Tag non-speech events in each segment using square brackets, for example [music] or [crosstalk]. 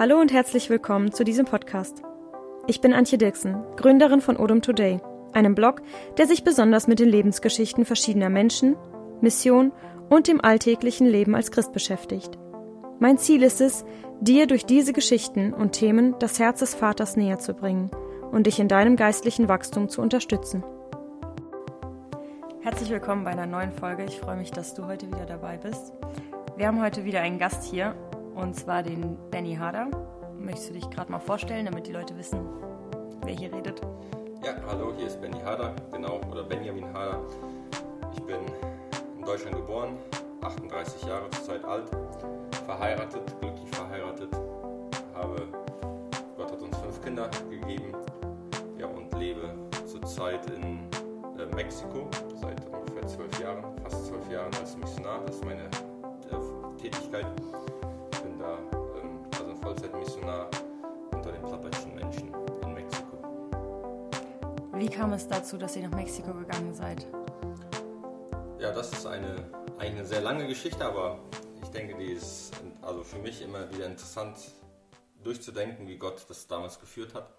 Hallo und herzlich willkommen zu diesem Podcast. Ich bin Antje Dirksen, Gründerin von Odom Today, einem Blog, der sich besonders mit den Lebensgeschichten verschiedener Menschen, Mission und dem alltäglichen Leben als Christ beschäftigt. Mein Ziel ist es, dir durch diese Geschichten und Themen das Herz des Vaters näher zu bringen und dich in deinem geistlichen Wachstum zu unterstützen. Herzlich willkommen bei einer neuen Folge. Ich freue mich, dass du heute wieder dabei bist. Wir haben heute wieder einen Gast hier und zwar den Benny Harder. Möchtest du dich gerade mal vorstellen, damit die Leute wissen, wer hier redet? Ja, hallo, hier ist Benny Harder, genau, oder Benjamin Harder. Ich bin in Deutschland geboren, 38 Jahre zurzeit alt, verheiratet, glücklich verheiratet, habe, Gott hat uns fünf Kinder gegeben, ja, und lebe zurzeit in äh, Mexiko seit ungefähr zwölf Jahren, fast zwölf Jahren als Missionar. Das ist meine äh, Tätigkeit. Vollzeitmissionar unter den plappertschen Menschen in Mexiko. Wie kam es dazu, dass ihr nach Mexiko gegangen seid? Ja, das ist eine, eine sehr lange Geschichte, aber ich denke, die ist also für mich immer wieder interessant durchzudenken, wie Gott das damals geführt hat.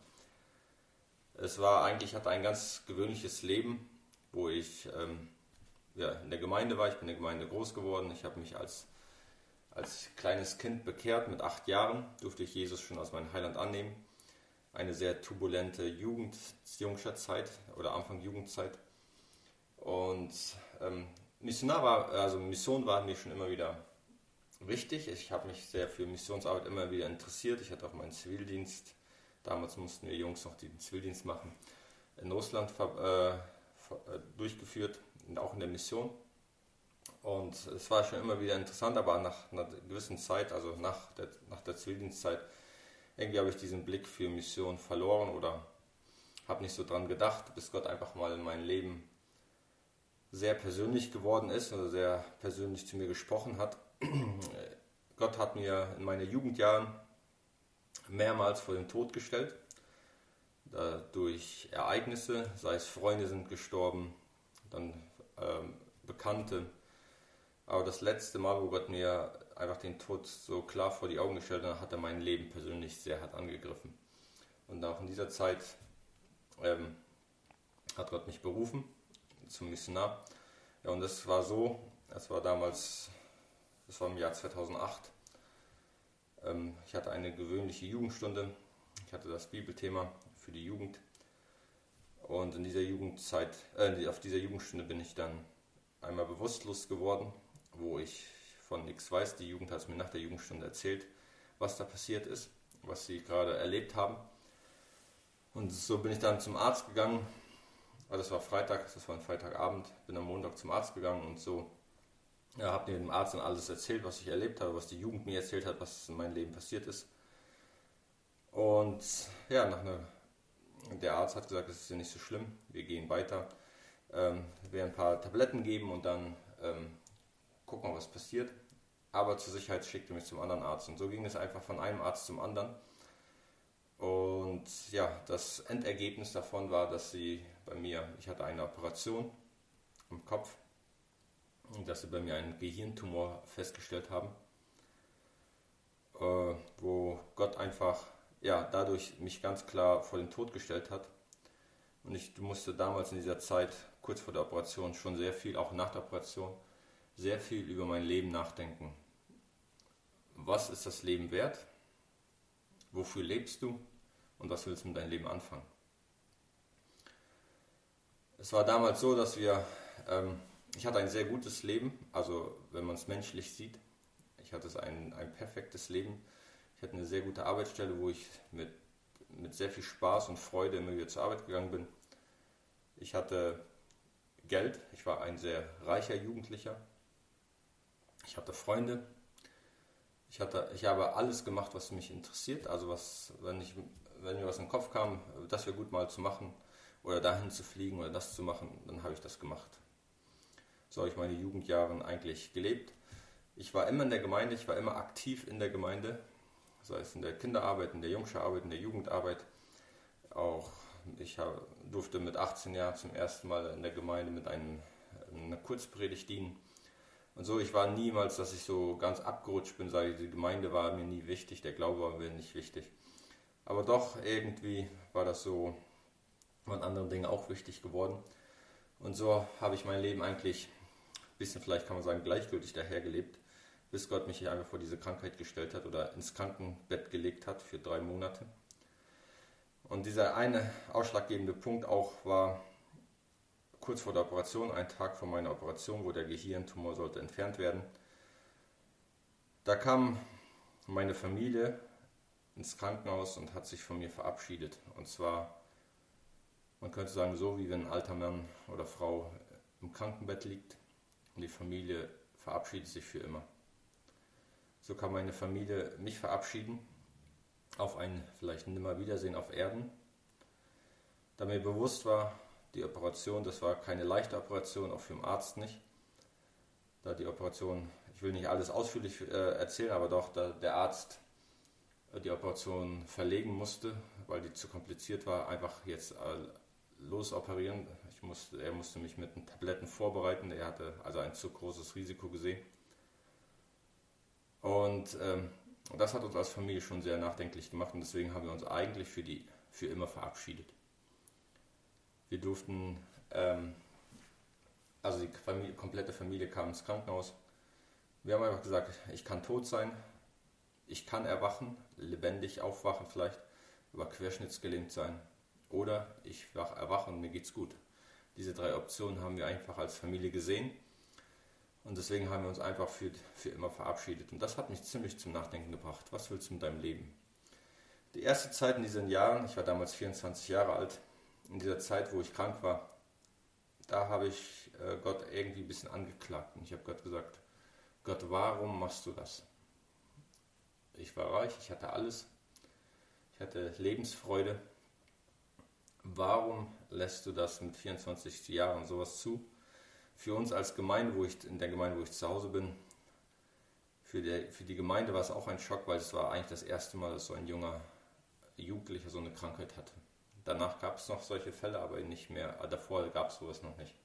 Es war eigentlich, hatte ein ganz gewöhnliches Leben, wo ich ähm, ja, in der Gemeinde war. Ich bin in der Gemeinde groß geworden. Ich habe mich als als kleines Kind bekehrt, mit acht Jahren durfte ich Jesus schon als mein Heiland annehmen. Eine sehr turbulente Jugend, Jungscher oder Anfang Jugendzeit. Und ähm, Missionar war, also Mission war mir schon immer wieder wichtig. Ich habe mich sehr für Missionsarbeit immer wieder interessiert. Ich hatte auch meinen Zivildienst. Damals mussten wir Jungs noch den Zivildienst machen. In Russland äh, äh durchgeführt, auch in der Mission. Und es war schon immer wieder interessant, aber nach einer gewissen Zeit, also nach der, nach der Zivildienstzeit, irgendwie habe ich diesen Blick für Mission verloren oder habe nicht so dran gedacht, bis Gott einfach mal in mein Leben sehr persönlich geworden ist oder sehr persönlich zu mir gesprochen hat. [clears throat] Gott hat mir in meinen Jugendjahren mehrmals vor den Tod gestellt, durch Ereignisse, sei es Freunde sind gestorben, dann ähm, Bekannte, aber das letzte Mal, wo Gott mir einfach den Tod so klar vor die Augen gestellt hat, hat er mein Leben persönlich sehr hart angegriffen. Und auch in dieser Zeit ähm, hat Gott mich berufen zum Missionar. Ja, und das war so, das war damals, das war im Jahr 2008. Ähm, ich hatte eine gewöhnliche Jugendstunde. Ich hatte das Bibelthema für die Jugend. Und in dieser Jugendzeit, äh, auf dieser Jugendstunde bin ich dann einmal bewusstlos geworden wo ich von nichts weiß. Die Jugend hat es mir nach der Jugendstunde erzählt, was da passiert ist, was sie gerade erlebt haben. Und so bin ich dann zum Arzt gegangen. Also das war Freitag, das war ein Freitagabend, bin am Montag zum Arzt gegangen und so ja, habe dem Arzt dann alles erzählt, was ich erlebt habe, was die Jugend mir erzählt hat, was in meinem Leben passiert ist. Und ja, nach einer, der Arzt hat gesagt, es ist ja nicht so schlimm, wir gehen weiter. Ähm, wir ein paar Tabletten geben und dann ähm, guck mal, was passiert. Aber zur Sicherheit schickte mich zum anderen Arzt. Und so ging es einfach von einem Arzt zum anderen. Und ja, das Endergebnis davon war, dass sie bei mir, ich hatte eine Operation im Kopf, und dass sie bei mir einen Gehirntumor festgestellt haben, äh, wo Gott einfach ja, dadurch mich ganz klar vor den Tod gestellt hat. Und ich musste damals in dieser Zeit, kurz vor der Operation, schon sehr viel, auch nach der Operation, sehr viel über mein Leben nachdenken. Was ist das Leben wert? Wofür lebst du? Und was willst du mit deinem Leben anfangen? Es war damals so, dass wir, ähm, ich hatte ein sehr gutes Leben, also wenn man es menschlich sieht. Ich hatte ein, ein perfektes Leben. Ich hatte eine sehr gute Arbeitsstelle, wo ich mit, mit sehr viel Spaß und Freude immer wieder zur Arbeit gegangen bin. Ich hatte Geld, ich war ein sehr reicher Jugendlicher. Ich hatte Freunde. Ich, hatte, ich habe alles gemacht, was mich interessiert. Also was, wenn, ich, wenn mir was in den Kopf kam, das wäre gut mal zu machen oder dahin zu fliegen oder das zu machen, dann habe ich das gemacht. So habe ich meine Jugendjahre eigentlich gelebt. Ich war immer in der Gemeinde, ich war immer aktiv in der Gemeinde, sei es in der Kinderarbeit, in der Jungscherarbeit, in der Jugendarbeit. Auch ich durfte mit 18 Jahren zum ersten Mal in der Gemeinde mit einem, einer Kurzpredigt dienen Und so, ich war niemals, dass ich so ganz abgerutscht bin, sage ich, die Gemeinde war mir nie wichtig, der Glaube war mir nicht wichtig. Aber doch, irgendwie war das so, waren andere Dinge auch wichtig geworden. Und so habe ich mein Leben eigentlich ein bisschen, vielleicht kann man sagen, gleichgültig dahergelebt, bis Gott mich einfach vor diese Krankheit gestellt hat oder ins Krankenbett gelegt hat für drei Monate. Und dieser eine ausschlaggebende Punkt auch war kurz vor der Operation, ein Tag vor meiner Operation, wo der Gehirntumor sollte entfernt werden. Da kam meine Familie ins Krankenhaus und hat sich von mir verabschiedet. Und zwar, man könnte sagen, so wie wenn ein alter Mann oder Frau im Krankenbett liegt und die Familie verabschiedet sich für immer. So kann meine Familie mich verabschieden auf ein vielleicht Nimmerwiedersehen auf Erden. Da mir bewusst war, die Operation, das war keine leichte Operation, auch für den Arzt nicht. Da die Operation, ich will nicht alles ausführlich äh, erzählen, aber doch, da der Arzt äh, die Operation verlegen musste, weil die zu kompliziert war, einfach jetzt äh, losoperieren. Ich musste, er musste mich mit Tabletten vorbereiten, er hatte also ein zu großes Risiko gesehen. Und ähm, das hat uns als Familie schon sehr nachdenklich gemacht und deswegen haben wir uns eigentlich für, die, für immer verabschiedet. Wir durften, ähm, also die Familie, komplette Familie kam ins Krankenhaus. Wir haben einfach gesagt, ich kann tot sein, ich kann erwachen, lebendig aufwachen vielleicht, über querschnittsgelähmt sein oder ich wach, erwache und mir geht's gut. Diese drei Optionen haben wir einfach als Familie gesehen und deswegen haben wir uns einfach für, für immer verabschiedet. Und das hat mich ziemlich zum Nachdenken gebracht. Was willst du mit deinem Leben? Die erste Zeit in diesen Jahren, ich war damals 24 Jahre alt, in dieser Zeit, wo ich krank war, da habe ich äh, Gott irgendwie ein bisschen angeklagt. Und ich habe Gott gesagt, Gott, warum machst du das? Ich war reich, ich hatte alles, ich hatte Lebensfreude. Warum lässt du das mit 24 Jahren sowas zu? für uns als Gemeinde, wo ich in der Gemeinde, wo ich zu Hause bin, für die, für die Gemeinde war es auch ein Schock, weil es war eigentlich das erste Mal, dass so ein junger Jugendlicher so eine Krankheit hatte. Danach gab es noch solche Fälle, aber nicht mehr. Davor gab es sowas noch nicht.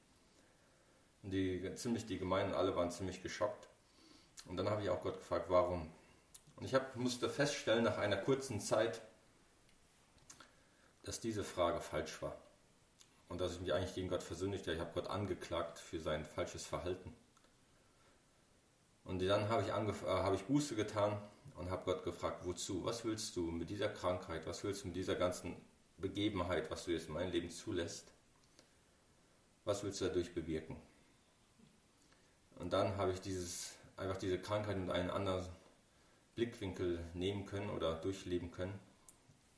Die, ziemlich die Gemeinden alle waren ziemlich geschockt. Und dann habe ich auch Gott gefragt, warum. Und ich hab, musste feststellen nach einer kurzen Zeit, dass diese Frage falsch war und dass ich mich eigentlich gegen Gott versündigt habe. Ich habe Gott angeklagt für sein falsches Verhalten. Und dann habe ich, äh, habe ich Buße getan und habe Gott gefragt, wozu? Was willst du mit dieser Krankheit? Was willst du mit dieser ganzen Begebenheit, was du jetzt in meinem Leben zulässt? Was willst du dadurch bewirken? Und dann habe ich dieses, einfach diese Krankheit mit einem anderen Blickwinkel nehmen können oder durchleben können.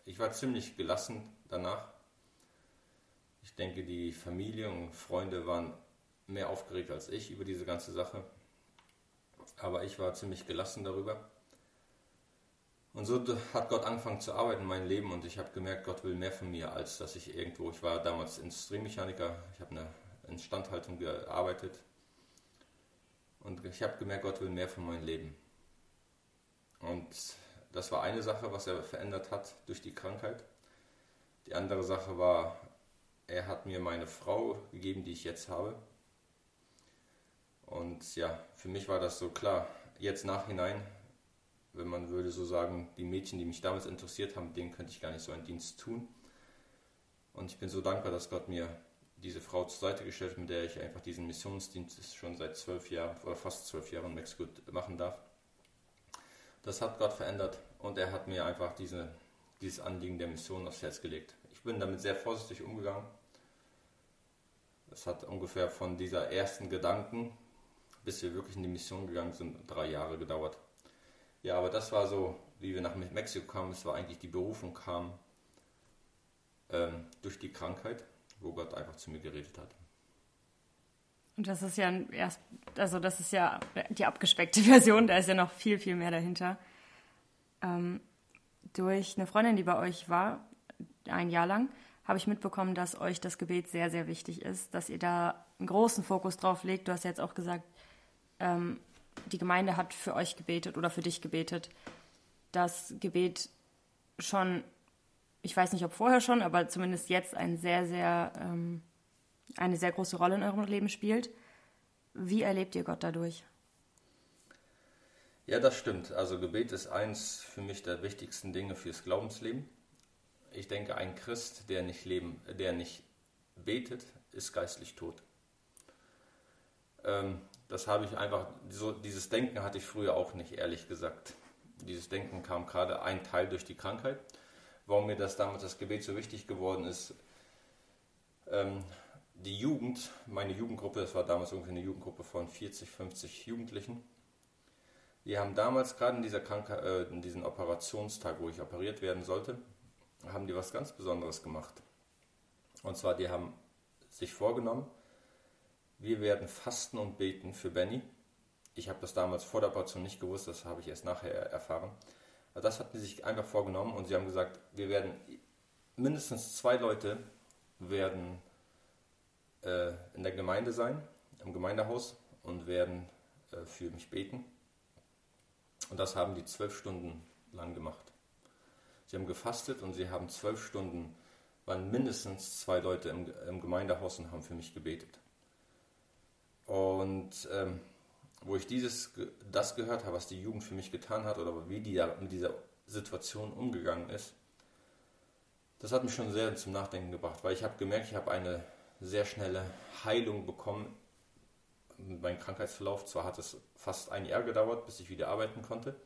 Ich war ziemlich gelassen danach ich denke, die Familie und Freunde waren mehr aufgeregt als ich über diese ganze Sache. Aber ich war ziemlich gelassen darüber. Und so hat Gott angefangen zu arbeiten in meinem Leben und ich habe gemerkt, Gott will mehr von mir, als dass ich irgendwo, ich war damals Industriemechaniker, ich habe eine Instandhaltung gearbeitet und ich habe gemerkt, Gott will mehr von meinem Leben. Und das war eine Sache, was er verändert hat durch die Krankheit. Die andere Sache war, er hat mir meine Frau gegeben, die ich jetzt habe. Und ja, für mich war das so klar. Jetzt nachhinein, wenn man würde so sagen, die Mädchen, die mich damals interessiert haben, denen könnte ich gar nicht so einen Dienst tun. Und ich bin so dankbar, dass Gott mir diese Frau zur Seite gestellt hat, mit der ich einfach diesen Missionsdienst schon seit zwölf Jahren oder fast zwölf Jahren in Mexiko machen darf. Das hat Gott verändert und er hat mir einfach diese, dieses Anliegen der Mission aufs Herz gelegt. Ich bin damit sehr vorsichtig umgegangen es hat ungefähr von dieser ersten Gedanken, bis wir wirklich in die Mission gegangen sind, drei Jahre gedauert. Ja, aber das war so, wie wir nach Mexiko kamen, es war eigentlich die Berufung kam ähm, durch die Krankheit, wo Gott einfach zu mir geredet hat. Und das ist ja erst, also das ist ja die abgespeckte [laughs] Version, da ist ja noch viel, viel mehr dahinter. Ähm, durch eine Freundin, die bei euch war, ein Jahr lang, habe ich mitbekommen, dass euch das Gebet sehr, sehr wichtig ist, dass ihr da einen großen Fokus drauf legt. Du hast jetzt auch gesagt, ähm, die Gemeinde hat für euch gebetet oder für dich gebetet. Das Gebet schon, ich weiß nicht, ob vorher schon, aber zumindest jetzt ein sehr, sehr, ähm, eine sehr große Rolle in eurem Leben spielt. Wie erlebt ihr Gott dadurch? Ja, das stimmt. Also Gebet ist eins für mich der wichtigsten Dinge fürs Glaubensleben. Ich denke, ein Christ, der nicht leben, der nicht betet, ist geistlich tot. Ähm, das habe ich einfach, so, dieses Denken hatte ich früher auch nicht, ehrlich gesagt. Dieses Denken kam gerade ein Teil durch die Krankheit. Warum mir das damals das Gebet so wichtig geworden ist, ähm, die Jugend, meine Jugendgruppe, das war damals irgendwie eine Jugendgruppe von 40, 50 Jugendlichen. Wir haben damals gerade in dieser Krankheit, äh, in diesem Operationstag, wo ich operiert werden sollte, haben die was ganz Besonderes gemacht. Und zwar, die haben sich vorgenommen, wir werden fasten und beten für Benny. Ich habe das damals vor der Operation nicht gewusst, das habe ich erst nachher erfahren. Aber das hatten sie sich einfach vorgenommen und sie haben gesagt, wir werden mindestens zwei Leute werden äh, in der Gemeinde sein, im Gemeindehaus und werden äh, für mich beten. Und das haben die zwölf Stunden lang gemacht. Sie haben gefastet und sie haben zwölf Stunden, waren mindestens zwei Leute im, im Gemeindehaus und haben für mich gebetet. Und ähm, wo ich dieses, das gehört habe, was die Jugend für mich getan hat oder wie die da mit dieser Situation umgegangen ist, das hat mich schon sehr zum Nachdenken gebracht, weil ich habe gemerkt, ich habe eine sehr schnelle Heilung bekommen. Mein Krankheitsverlauf, zwar hat es fast ein Jahr gedauert, bis ich wieder arbeiten konnte,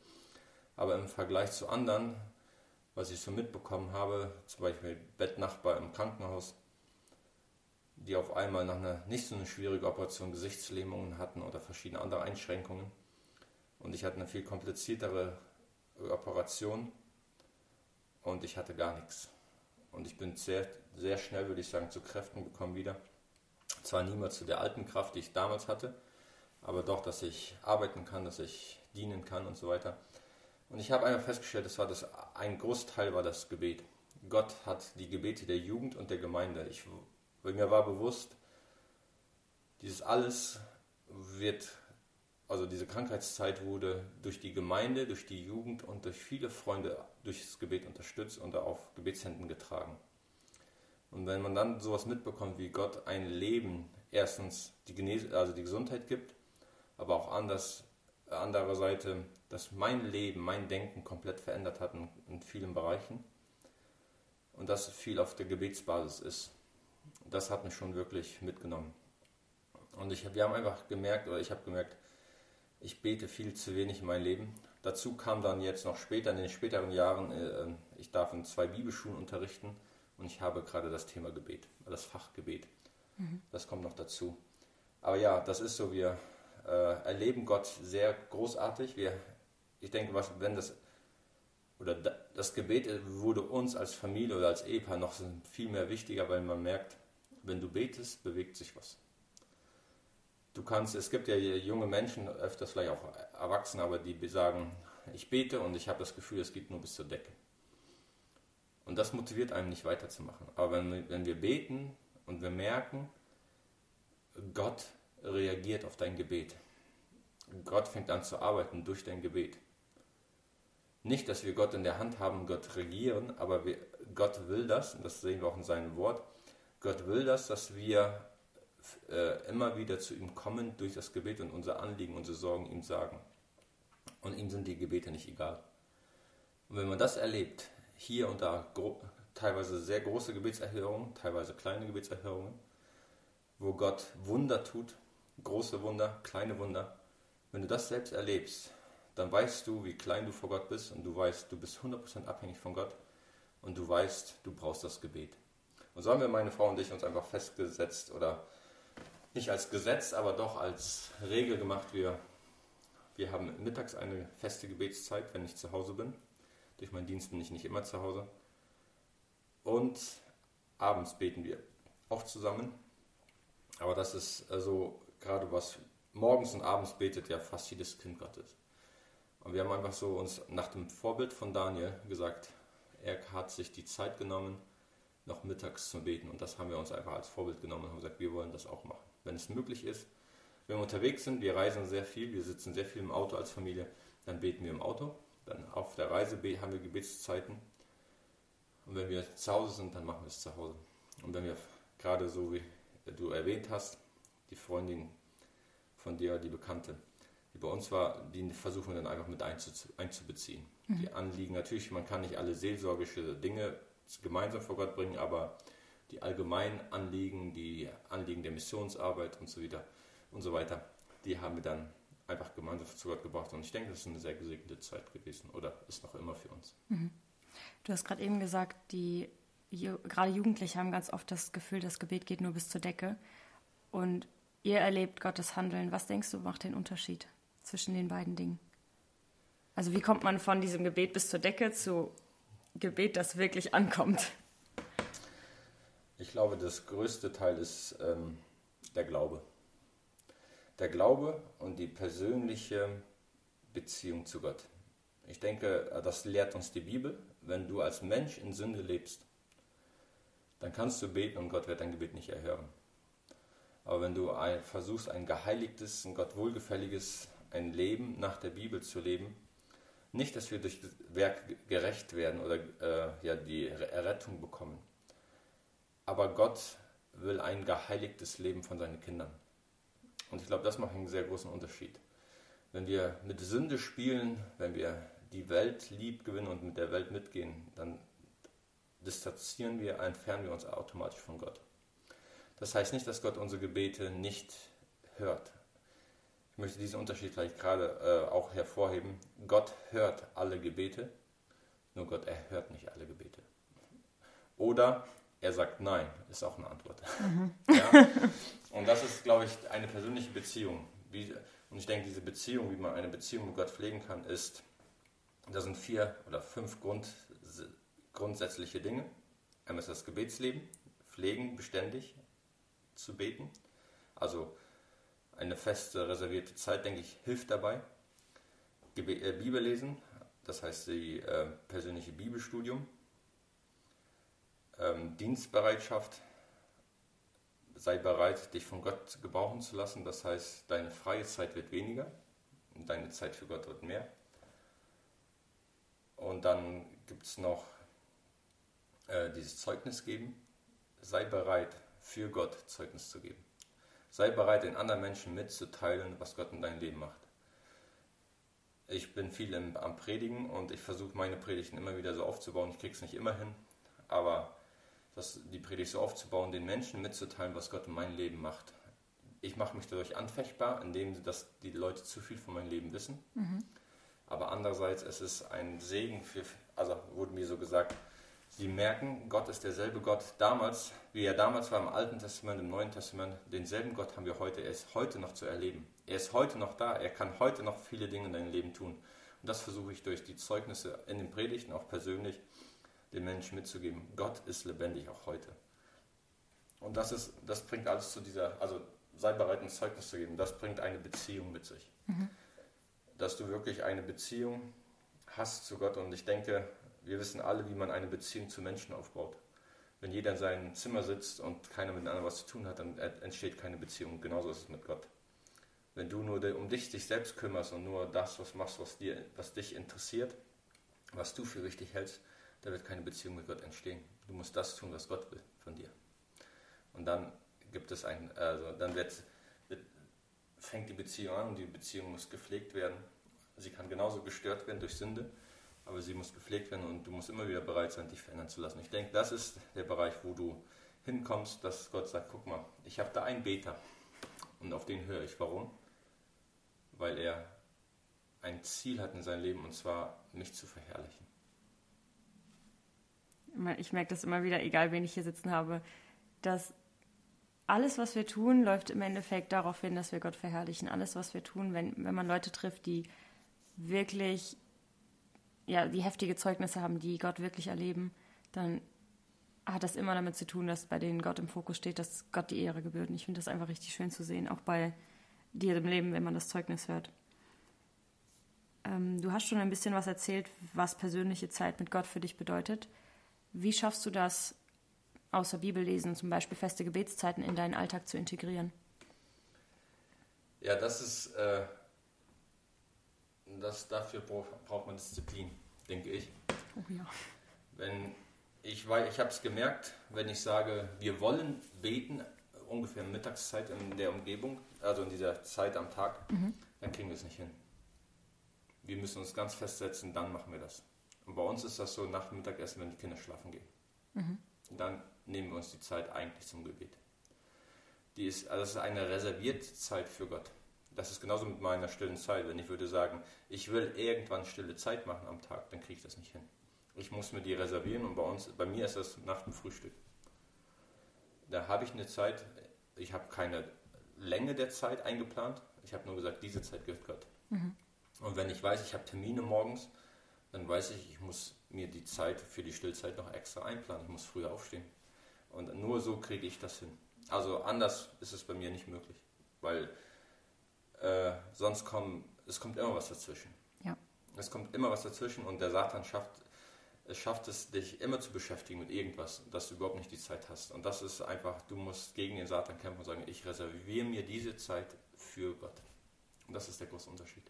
aber im Vergleich zu anderen, was ich so mitbekommen habe, zum Beispiel Bettnachbar im Krankenhaus, die auf einmal nach einer nicht so eine schwierige Operation Gesichtslähmungen hatten oder verschiedene andere Einschränkungen. Und ich hatte eine viel kompliziertere Operation und ich hatte gar nichts. Und ich bin sehr, sehr schnell, würde ich sagen, zu Kräften gekommen wieder. Zwar niemals zu der alten Kraft, die ich damals hatte, aber doch, dass ich arbeiten kann, dass ich dienen kann und so weiter. Und ich habe einfach festgestellt, das war das, ein Großteil war das Gebet. Gott hat die Gebete der Jugend und der Gemeinde. Ich weil mir war bewusst, dieses alles wird, also diese Krankheitszeit wurde durch die Gemeinde, durch die Jugend und durch viele Freunde durch das Gebet unterstützt und auf Gebetshänden getragen. Und wenn man dann sowas mitbekommt, wie Gott ein Leben erstens die, Genes also die Gesundheit gibt, aber auch anders, andere Seite, dass mein Leben, mein Denken komplett verändert hat in, in vielen Bereichen und das viel auf der Gebetsbasis ist das hat mich schon wirklich mitgenommen. Und ich, wir haben einfach gemerkt, oder ich habe gemerkt, ich bete viel zu wenig in mein Leben. Dazu kam dann jetzt noch später, in den späteren Jahren, äh, ich darf in zwei Bibelschulen unterrichten und ich habe gerade das Thema Gebet, das Fachgebet. Mhm. Das kommt noch dazu. Aber ja, das ist so, wir äh, erleben Gott sehr großartig. Wir, ich denke, was, wenn das, oder das Gebet wurde uns als Familie oder als Ehepaar noch viel mehr wichtiger, weil man merkt, wenn du betest, bewegt sich was. Du kannst, es gibt ja junge Menschen, öfters vielleicht auch Erwachsene, aber die sagen, ich bete und ich habe das Gefühl, es geht nur bis zur Decke. Und das motiviert einen nicht weiterzumachen. Aber wenn, wenn wir beten und wir merken, Gott reagiert auf dein Gebet. Gott fängt an zu arbeiten durch dein Gebet. Nicht, dass wir Gott in der Hand haben, Gott regieren, aber wir, Gott will das, und das sehen wir auch in seinem Wort, Gott will das, dass wir äh, immer wieder zu ihm kommen durch das Gebet und unser Anliegen, unsere Sorgen ihm sagen. Und ihm sind die Gebete nicht egal. Und wenn man das erlebt, hier und da teilweise sehr große Gebetserhörungen, teilweise kleine Gebetserhörungen, wo Gott Wunder tut, große Wunder, kleine Wunder, wenn du das selbst erlebst, dann weißt du, wie klein du vor Gott bist und du weißt, du bist 100% abhängig von Gott und du weißt, du brauchst das Gebet. Und so haben wir, meine Frau und ich, uns einfach festgesetzt oder nicht als Gesetz, aber doch als Regel gemacht. Wir, wir haben mittags eine feste Gebetszeit, wenn ich zu Hause bin. Durch meinen Dienst bin ich nicht immer zu Hause. Und abends beten wir auch zusammen. Aber das ist also gerade was morgens und abends betet ja fast jedes Kind Gottes. Und wir haben einfach so uns nach dem Vorbild von Daniel gesagt, er hat sich die Zeit genommen, noch mittags zu beten. Und das haben wir uns einfach als Vorbild genommen und haben gesagt, wir wollen das auch machen. Wenn es möglich ist, wenn wir unterwegs sind, wir reisen sehr viel, wir sitzen sehr viel im Auto als Familie, dann beten wir im Auto. Dann auf der Reise haben wir Gebetszeiten. Und wenn wir zu Hause sind, dann machen wir es zu Hause. Und wenn wir gerade so wie du erwähnt hast, die Freundin von dir, die Bekannte, die bei uns war, die versuchen wir dann einfach mit einzubeziehen. Mhm. Die Anliegen, natürlich, man kann nicht alle seelsorgische Dinge gemeinsam vor Gott bringen, aber die allgemeinen Anliegen, die Anliegen der Missionsarbeit und so wieder und so weiter, die haben wir dann einfach gemeinsam zu Gott gebracht. Und ich denke, das ist eine sehr gesegnete Zeit gewesen oder ist noch immer für uns. Mhm. Du hast gerade eben gesagt, die gerade Jugendliche haben ganz oft das Gefühl, das Gebet geht nur bis zur Decke. Und ihr erlebt Gottes Handeln. Was denkst du, macht den Unterschied zwischen den beiden Dingen? Also wie kommt man von diesem Gebet bis zur Decke zu Gebet, das wirklich ankommt? Ich glaube, das größte Teil ist ähm, der Glaube. Der Glaube und die persönliche Beziehung zu Gott. Ich denke, das lehrt uns die Bibel. Wenn du als Mensch in Sünde lebst, dann kannst du beten und Gott wird dein Gebet nicht erhören. Aber wenn du ein, versuchst, ein geheiligtes, ein Gott wohlgefälliges, ein Leben nach der Bibel zu leben, nicht, dass wir durch Werk gerecht werden oder äh, ja, die Errettung bekommen, aber Gott will ein geheiligtes Leben von seinen Kindern. Und ich glaube, das macht einen sehr großen Unterschied. Wenn wir mit Sünde spielen, wenn wir die Welt lieb gewinnen und mit der Welt mitgehen, dann distanzieren wir, entfernen wir uns automatisch von Gott. Das heißt nicht, dass Gott unsere Gebete nicht hört. Ich möchte diesen Unterschied gleich gerade äh, auch hervorheben. Gott hört alle Gebete, nur Gott erhört nicht alle Gebete. Oder er sagt Nein, ist auch eine Antwort. Mhm. Ja? Und das ist, glaube ich, eine persönliche Beziehung. Wie, und ich denke, diese Beziehung, wie man eine Beziehung mit Gott pflegen kann, ist, da sind vier oder fünf Grund, grundsätzliche Dinge. Einmal ist das Gebetsleben, pflegen beständig zu beten. Also eine feste, reservierte Zeit, denke ich, hilft dabei. Gebe äh, Bibel lesen, das heißt die äh, persönliche Bibelstudium. Ähm, Dienstbereitschaft, sei bereit, dich von Gott gebrauchen zu lassen. Das heißt, deine freie Zeit wird weniger und deine Zeit für Gott wird mehr. Und dann gibt es noch äh, dieses Zeugnis geben. Sei bereit, für Gott Zeugnis zu geben. Sei bereit, den anderen Menschen mitzuteilen, was Gott in deinem Leben macht. Ich bin viel im, am Predigen und ich versuche meine Predigten immer wieder so aufzubauen. Ich kriege es nicht immer hin, aber das, die Predigt so aufzubauen, den Menschen mitzuteilen, was Gott in meinem Leben macht. Ich mache mich dadurch anfechtbar, indem dass die Leute zu viel von meinem Leben wissen. Mhm. Aber andererseits es ist es ein Segen für, also wurde mir so gesagt, Sie merken, Gott ist derselbe Gott damals, wie er damals war im Alten Testament, im Neuen Testament. Denselben Gott haben wir heute. Er ist heute noch zu erleben. Er ist heute noch da. Er kann heute noch viele Dinge in deinem Leben tun. Und das versuche ich durch die Zeugnisse in den Predigten, auch persönlich, den Menschen mitzugeben. Gott ist lebendig auch heute. Und das, ist, das bringt alles zu dieser, also sei bereit, ein Zeugnis zu geben. Das bringt eine Beziehung mit sich. Mhm. Dass du wirklich eine Beziehung hast zu Gott. Und ich denke, wir wissen alle, wie man eine Beziehung zu Menschen aufbaut. Wenn jeder in seinem Zimmer sitzt und keiner miteinander was zu tun hat, dann entsteht keine Beziehung. Genauso ist es mit Gott. Wenn du nur um dich, dich selbst kümmerst und nur das, was machst, was, dir, was dich interessiert, was du für richtig hältst, dann wird keine Beziehung mit Gott entstehen. Du musst das tun, was Gott will von dir. Und dann gibt es ein, also dann wird, wird, fängt die Beziehung an und die Beziehung muss gepflegt werden. Sie kann genauso gestört werden durch Sünde aber sie muss gepflegt werden und du musst immer wieder bereit sein, dich verändern zu lassen. Ich denke, das ist der Bereich, wo du hinkommst, dass Gott sagt, guck mal, ich habe da einen Beter und auf den höre ich. Warum? Weil er ein Ziel hat in seinem Leben und zwar mich zu verherrlichen. Ich merke das immer wieder, egal wen ich hier sitzen habe, dass alles, was wir tun, läuft im Endeffekt darauf hin, dass wir Gott verherrlichen. Alles, was wir tun, wenn, wenn man Leute trifft, die wirklich ja, die heftige Zeugnisse haben, die Gott wirklich erleben, dann hat das immer damit zu tun, dass bei denen Gott im Fokus steht, dass Gott die Ehre gebührt. Und ich finde das einfach richtig schön zu sehen, auch bei dir im Leben, wenn man das Zeugnis hört. Ähm, du hast schon ein bisschen was erzählt, was persönliche Zeit mit Gott für dich bedeutet. Wie schaffst du das, außer Bibellesen, zum Beispiel feste Gebetszeiten in deinen Alltag zu integrieren? Ja, das ist äh, das, dafür braucht man Disziplin, denke ich. Oh ja. Wenn ich ich habe es gemerkt, wenn ich sage, wir wollen beten, ungefähr Mittagszeit in der Umgebung, also in dieser Zeit am Tag, mhm. dann kriegen wir es nicht hin. Wir müssen uns ganz festsetzen, dann machen wir das. Und bei uns ist das so nach Mittagessen, wenn die Kinder schlafen gehen. Mhm. Dann nehmen wir uns die Zeit eigentlich zum Gebet. Die ist, also das ist eine reservierte Zeit für Gott. Das ist genauso mit meiner stillen Zeit. Wenn ich würde sagen, ich will irgendwann stille Zeit machen am Tag, dann kriege ich das nicht hin. Ich muss mir die reservieren und bei uns, bei mir ist das nach dem Frühstück. Da habe ich eine Zeit, ich habe keine Länge der Zeit eingeplant. Ich habe nur gesagt, diese Zeit gehört Gott. Mhm. Und wenn ich weiß, ich habe Termine morgens, dann weiß ich, ich muss mir die Zeit für die Stillzeit noch extra einplanen. Ich muss früher aufstehen. Und nur so kriege ich das hin. Also anders ist es bei mir nicht möglich, weil äh, sonst kommt, es kommt immer was dazwischen. Ja. Es kommt immer was dazwischen und der Satan schafft, es schafft es, dich immer zu beschäftigen mit irgendwas, dass du überhaupt nicht die Zeit hast. Und das ist einfach, du musst gegen den Satan kämpfen und sagen, ich reserviere mir diese Zeit für Gott. Und das ist der große Unterschied.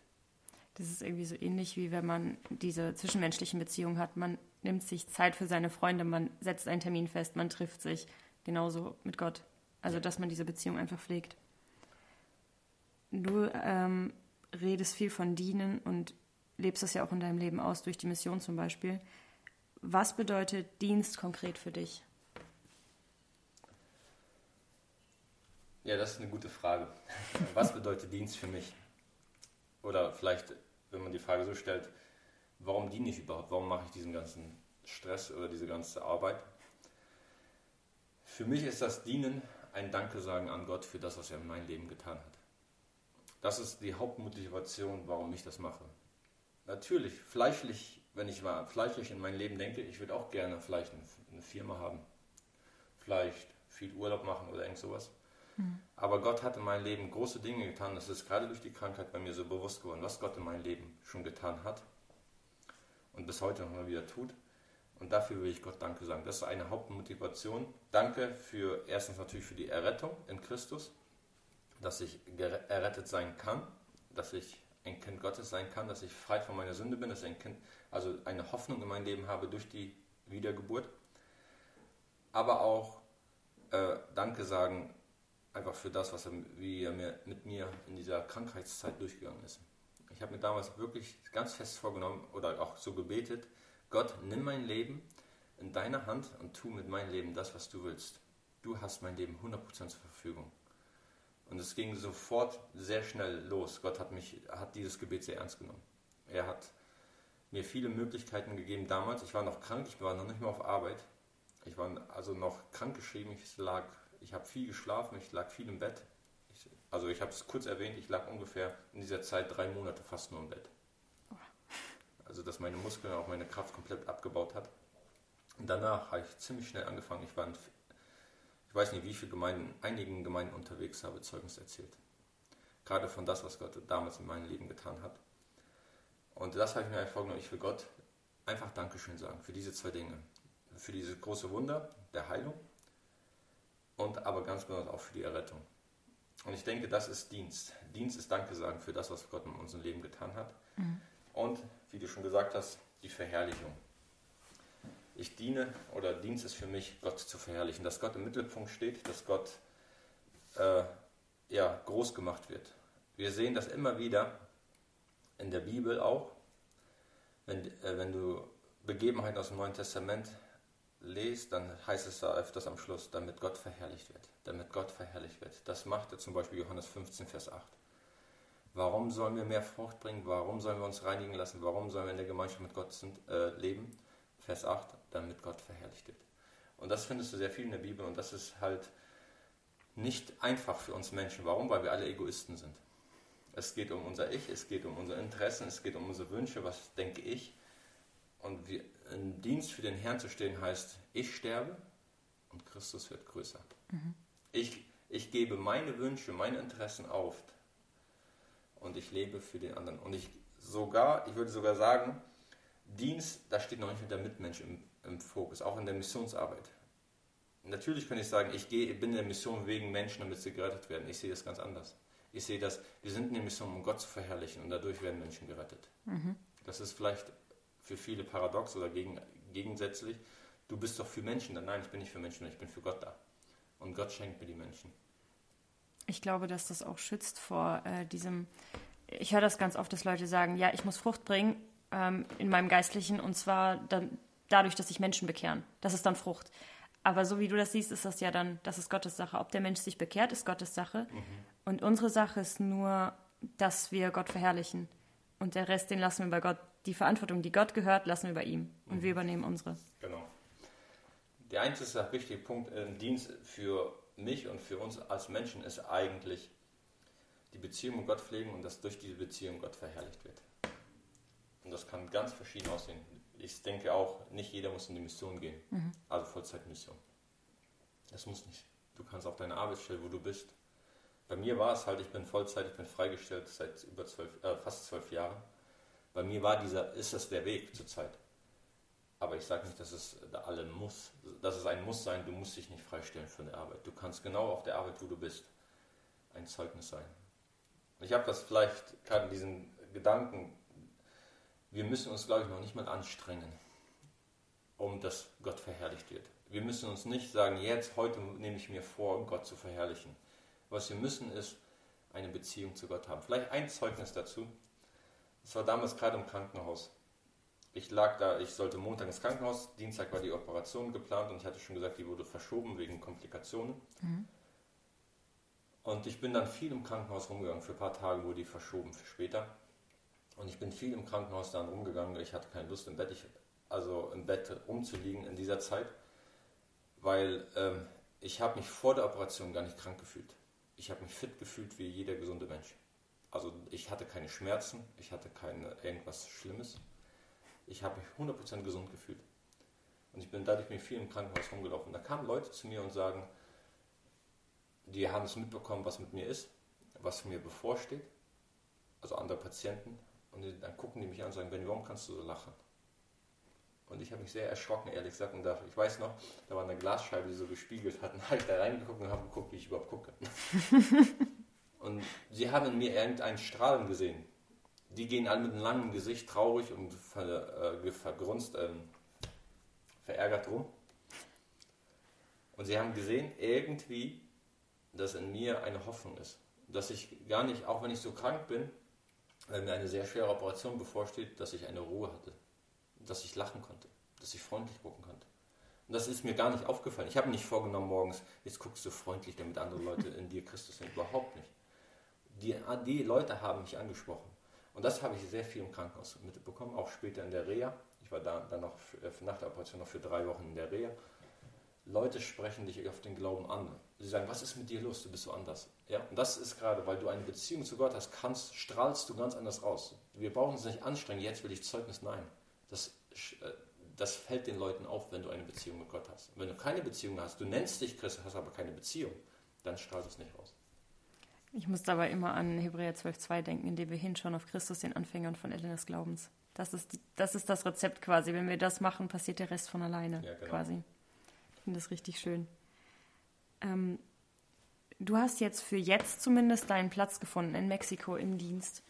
Das ist irgendwie so ähnlich, wie wenn man diese zwischenmenschlichen Beziehungen hat. Man nimmt sich Zeit für seine Freunde, man setzt einen Termin fest, man trifft sich. Genauso mit Gott. Also, dass man diese Beziehung einfach pflegt. Du ähm, redest viel von Dienen und lebst das ja auch in deinem Leben aus, durch die Mission zum Beispiel. Was bedeutet Dienst konkret für dich? Ja, das ist eine gute Frage. [laughs] Was bedeutet Dienst für mich? Oder vielleicht, wenn man die Frage so stellt, warum diene ich überhaupt? Warum mache ich diesen ganzen Stress oder diese ganze Arbeit? Für mich ist das Dienen ein Danke sagen an Gott für das, was er in meinem Leben getan hat. Das ist die Hauptmotivation, warum ich das mache. Natürlich, fleischlich, wenn ich mal fleischlich in mein Leben denke, ich würde auch gerne vielleicht eine Firma haben. Vielleicht viel Urlaub machen oder irgend sowas. Mhm. Aber Gott hat in meinem Leben große Dinge getan. Das ist gerade durch die Krankheit bei mir so bewusst geworden, was Gott in meinem Leben schon getan hat und bis heute noch mal wieder tut. Und dafür will ich Gott Danke sagen. Das ist eine Hauptmotivation. Danke für erstens natürlich für die Errettung in Christus, dass ich errettet sein kann, dass ich ein Kind Gottes sein kann, dass ich frei von meiner Sünde bin, dass ich ein Kind, also eine Hoffnung in mein Leben habe durch die Wiedergeburt. Aber auch äh, Danke sagen einfach für das, was er, wie er mir, mit mir in dieser Krankheitszeit durchgegangen ist. Ich habe mir damals wirklich ganz fest vorgenommen oder auch so gebetet, Gott, nimm mein Leben in deine Hand und tu mit meinem Leben das, was du willst. Du hast mein Leben 100% zur Verfügung. Und es ging sofort sehr schnell los. Gott hat, mich, hat dieses Gebet sehr ernst genommen. Er hat mir viele Möglichkeiten gegeben damals. Ich war noch krank, ich war noch nicht mehr auf Arbeit. Ich war also noch krank geschrieben. Ich lag ich habe viel geschlafen, ich lag viel im Bett. Ich, also ich habe es kurz erwähnt, ich lag ungefähr in dieser Zeit drei Monate fast nur im Bett. Also dass meine Muskeln auch meine Kraft komplett abgebaut hat. Und danach habe ich ziemlich schnell angefangen. Ich war in, ich weiß nicht, wie viele Gemeinden, einigen Gemeinden unterwegs habe Zeugnis erzählt. Gerade von das, was Gott damals in meinem Leben getan hat. Und das habe ich mir einfach vorgenommen. Ich will Gott einfach Dankeschön sagen für diese zwei Dinge. Für dieses große Wunder der Heilung und aber ganz besonders auch für die Errettung. Und ich denke, das ist Dienst. Dienst ist Danke sagen für das, was Gott in unserem Leben getan hat. Mhm. Und, wie du schon gesagt hast, die Verherrlichung. Ich diene oder Dienst ist für mich, Gott zu verherrlichen, dass Gott im Mittelpunkt steht, dass Gott äh, ja, groß gemacht wird. Wir sehen das immer wieder in der Bibel auch, wenn, äh, wenn du Begebenheiten aus dem Neuen Testament lest, dann heißt es da öfters am Schluss, damit Gott verherrlicht wird. Damit Gott verherrlicht wird. Das macht er zum Beispiel Johannes 15, Vers 8. Warum sollen wir mehr Frucht bringen? Warum sollen wir uns reinigen lassen? Warum sollen wir in der Gemeinschaft mit Gott sind, äh, leben? Vers 8, damit Gott verherrlicht wird. Und das findest du sehr viel in der Bibel und das ist halt nicht einfach für uns Menschen. Warum? Weil wir alle Egoisten sind. Es geht um unser Ich, es geht um unsere Interessen, es geht um unsere Wünsche, was denke ich. Und wir, im Dienst für den Herrn zu stehen heißt, ich sterbe und Christus wird größer. Mhm. Ich, ich gebe meine Wünsche, meine Interessen auf und ich lebe für den anderen. Und ich sogar, ich würde sogar sagen, Dienst, da steht noch nicht mit der Mitmensch im, im Fokus, auch in der Missionsarbeit. Natürlich könnte ich sagen, ich gehe, bin in der Mission wegen Menschen, damit sie gerettet werden. Ich sehe das ganz anders. Ich sehe das, wir sind in der Mission, um Gott zu verherrlichen und dadurch werden Menschen gerettet. Mhm. Das ist vielleicht für viele paradox oder gegen, gegensätzlich. Du bist doch für Menschen. Nein, ich bin nicht für Menschen, ich bin für Gott da. Und Gott schenkt mir die Menschen. Ich glaube, dass das auch schützt vor äh, diesem ich höre das ganz oft, dass Leute sagen, ja, ich muss Frucht bringen ähm, in meinem Geistlichen und zwar dann dadurch, dass sich Menschen bekehren. Das ist dann Frucht. Aber so wie du das siehst, ist das ja dann, das ist Gottes Sache. Ob der Mensch sich bekehrt, ist Gottes Sache. Mhm. Und unsere Sache ist nur, dass wir Gott verherrlichen. Und der Rest, den lassen wir bei Gott. Die Verantwortung, die Gott gehört, lassen wir bei ihm. Und mhm. wir übernehmen unsere. Genau. Der einzige wichtige Punkt im Dienst für mich und für uns als Menschen ist eigentlich die Beziehung mit Gott pflegen und dass durch diese Beziehung Gott verherrlicht wird. Und das kann ganz verschieden aussehen. Ich denke auch, nicht jeder muss in die Mission gehen, mhm. also Vollzeitmission. Das muss nicht. Du kannst auf deine Arbeitsstelle, wo du bist. Bei mir war es halt, ich bin Vollzeit, ich bin freigestellt seit über zwölf, äh, fast zwölf Jahren. Bei mir war dieser, ist das der Weg zur Zeit. Aber ich sage nicht, dass es da alle muss. Dass es ein Muss sein, du musst dich nicht freistellen für eine Arbeit. Du kannst genau auf der Arbeit, wo du bist, ein Zeugnis sein. Ich habe das vielleicht gerade diesen Gedanken, wir müssen uns, glaube ich, noch nicht mal anstrengen, um dass Gott verherrlicht wird. Wir müssen uns nicht sagen, jetzt, heute nehme ich mir vor, Gott zu verherrlichen. Was wir müssen, ist eine Beziehung zu Gott haben. Vielleicht ein Zeugnis dazu. Es war damals gerade im Krankenhaus ich lag da, ich sollte Montag ins Krankenhaus, Dienstag war die Operation geplant und ich hatte schon gesagt, die wurde verschoben wegen Komplikationen. Mhm. Und ich bin dann viel im Krankenhaus rumgegangen. Für ein paar Tage wurde die verschoben für später. Und ich bin viel im Krankenhaus dann rumgegangen. Ich hatte keine Lust im Bett, ich, also im Bett rumzuliegen in dieser Zeit, weil ähm, ich habe mich vor der Operation gar nicht krank gefühlt. Ich habe mich fit gefühlt wie jeder gesunde Mensch. Also ich hatte keine Schmerzen, ich hatte keine irgendwas Schlimmes ich habe mich 100% gesund gefühlt. Und ich bin dadurch mit viel im Krankenhaus rumgelaufen. Da kamen Leute zu mir und sagen, die haben es mitbekommen, was mit mir ist, was mir bevorsteht, also andere Patienten. Und dann gucken die mich an und sagen, Benny, warum kannst du so lachen? Und ich habe mich sehr erschrocken, ehrlich gesagt. Und da, ich weiß noch, da war eine Glasscheibe, die so gespiegelt hat. Und habe ich da reingeguckt und habe geguckt, wie ich überhaupt gucke. [laughs] und sie haben in mir irgendein Strahlen gesehen die gehen alle mit einem langen Gesicht traurig und ver, äh, vergrunzt, äh, verärgert rum. Und sie haben gesehen, irgendwie, dass in mir eine Hoffnung ist. Dass ich gar nicht, auch wenn ich so krank bin, weil mir eine sehr schwere Operation bevorsteht, dass ich eine Ruhe hatte. Dass ich lachen konnte. Dass ich freundlich gucken konnte. Und das ist mir gar nicht aufgefallen. Ich habe nicht vorgenommen morgens, jetzt guckst du freundlich, damit andere Leute in dir Christus sind. Überhaupt nicht. Die, die Leute haben mich angesprochen. Und das habe ich sehr viel im Krankenhaus mitbekommen, auch später in der Reha. Ich war da dann noch äh, nach der Operation noch für drei Wochen in der Reha. Leute sprechen dich auf den Glauben an. Sie sagen, was ist mit dir los? Du bist so anders. Ja, und das ist gerade, weil du eine Beziehung zu Gott hast, kannst, strahlst du ganz anders raus. Wir brauchen uns nicht anstrengen, jetzt will ich Zeugnis. Nein. Das, äh, das fällt den Leuten auf, wenn du eine Beziehung mit Gott hast. wenn du keine Beziehung hast, du nennst dich Christ, hast aber keine Beziehung, dann strahlt es nicht raus. Ich muss dabei immer an Hebräer 12,2 denken, in dem wir hinschauen auf Christus, den Anfängern von des Glaubens. Das ist, das ist das Rezept quasi. Wenn wir das machen, passiert der Rest von alleine ja, genau. quasi. Finde das richtig schön. Ähm, du hast jetzt für jetzt zumindest deinen Platz gefunden in Mexiko im Dienst.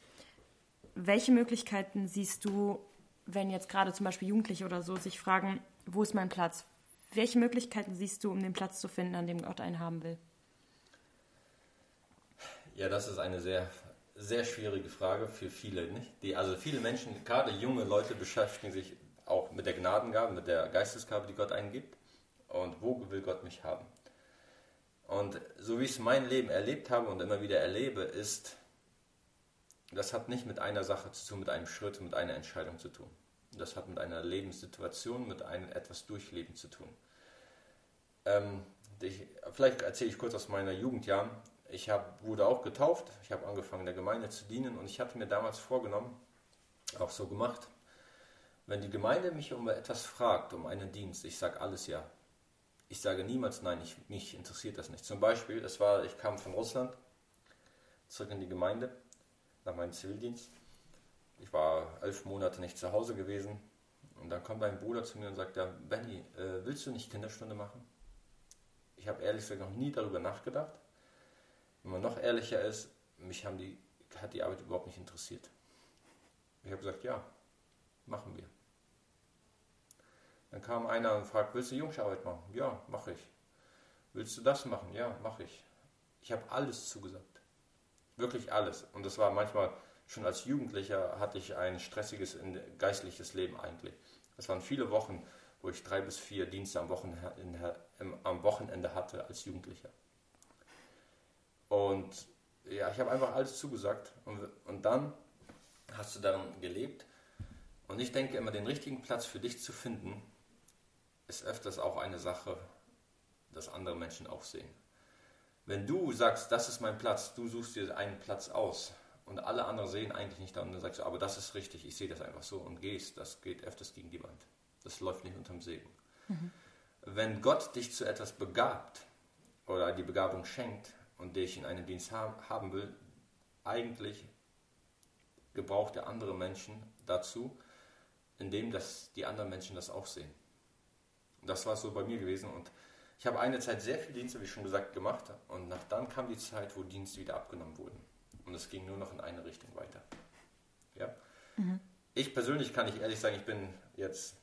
Welche Möglichkeiten siehst du, wenn jetzt gerade zum Beispiel Jugendliche oder so sich fragen, wo ist mein Platz? Welche Möglichkeiten siehst du, um den Platz zu finden, an dem Gott einen haben will? Ja, das ist eine sehr, sehr schwierige Frage für viele. Nicht? Die, also viele Menschen, gerade junge Leute, beschäftigen sich auch mit der Gnadengabe, mit der Geistesgabe, die Gott eingibt. Und wo will Gott mich haben? Und so wie ich es mein Leben erlebt habe und immer wieder erlebe, ist, das hat nicht mit einer Sache zu tun, mit einem Schritt, mit einer Entscheidung zu tun. Das hat mit einer Lebenssituation, mit einem etwas Durchleben zu tun. Ähm, ich, vielleicht erzähle ich kurz aus meiner Jugendjahren ich hab, wurde auch getauft, ich habe angefangen der Gemeinde zu dienen und ich hatte mir damals vorgenommen, auch so gemacht, wenn die Gemeinde mich um etwas fragt, um einen Dienst, ich sage alles ja. Ich sage niemals nein, ich, mich interessiert das nicht. Zum Beispiel, es war, ich kam von Russland zurück in die Gemeinde nach meinem Zivildienst. Ich war elf Monate nicht zu Hause gewesen und dann kommt mein Bruder zu mir und sagt, ja, Benny, äh, willst du nicht Kinderstunde machen? Ich habe ehrlich gesagt noch nie darüber nachgedacht. Wenn man noch ehrlicher ist, mich haben die, hat die Arbeit überhaupt nicht interessiert. Ich habe gesagt, ja, machen wir. Dann kam einer und fragt, willst du Jungsarbeit machen? Ja, mache ich. Willst du das machen? Ja, mache ich. Ich habe alles zugesagt. Wirklich alles. Und das war manchmal schon als Jugendlicher hatte ich ein stressiges geistliches Leben eigentlich. Es waren viele Wochen, wo ich drei bis vier Dienste am Wochenende, am Wochenende hatte als Jugendlicher. Und ja, ich habe einfach alles zugesagt. Und, und dann hast du darin gelebt. Und ich denke immer, den richtigen Platz für dich zu finden, ist öfters auch eine Sache, dass andere Menschen auch sehen. Wenn du sagst, das ist mein Platz, du suchst dir einen Platz aus und alle anderen sehen eigentlich nicht, dann sagst du, aber das ist richtig, ich sehe das einfach so und gehst, das geht öfters gegen die Wand. Das läuft nicht unterm Segen. Mhm. Wenn Gott dich zu etwas begabt oder die Begabung schenkt und dich in einen Dienst haben will, eigentlich gebraucht er andere Menschen dazu, indem dass die anderen Menschen das auch sehen. Das war so bei mir gewesen und ich habe eine Zeit sehr viel Dienste, wie schon gesagt, gemacht und nach dann kam die Zeit, wo Dienste wieder abgenommen wurden. Und es ging nur noch in eine Richtung weiter. Ja? Mhm. Ich persönlich kann ich ehrlich sagen, ich bin jetzt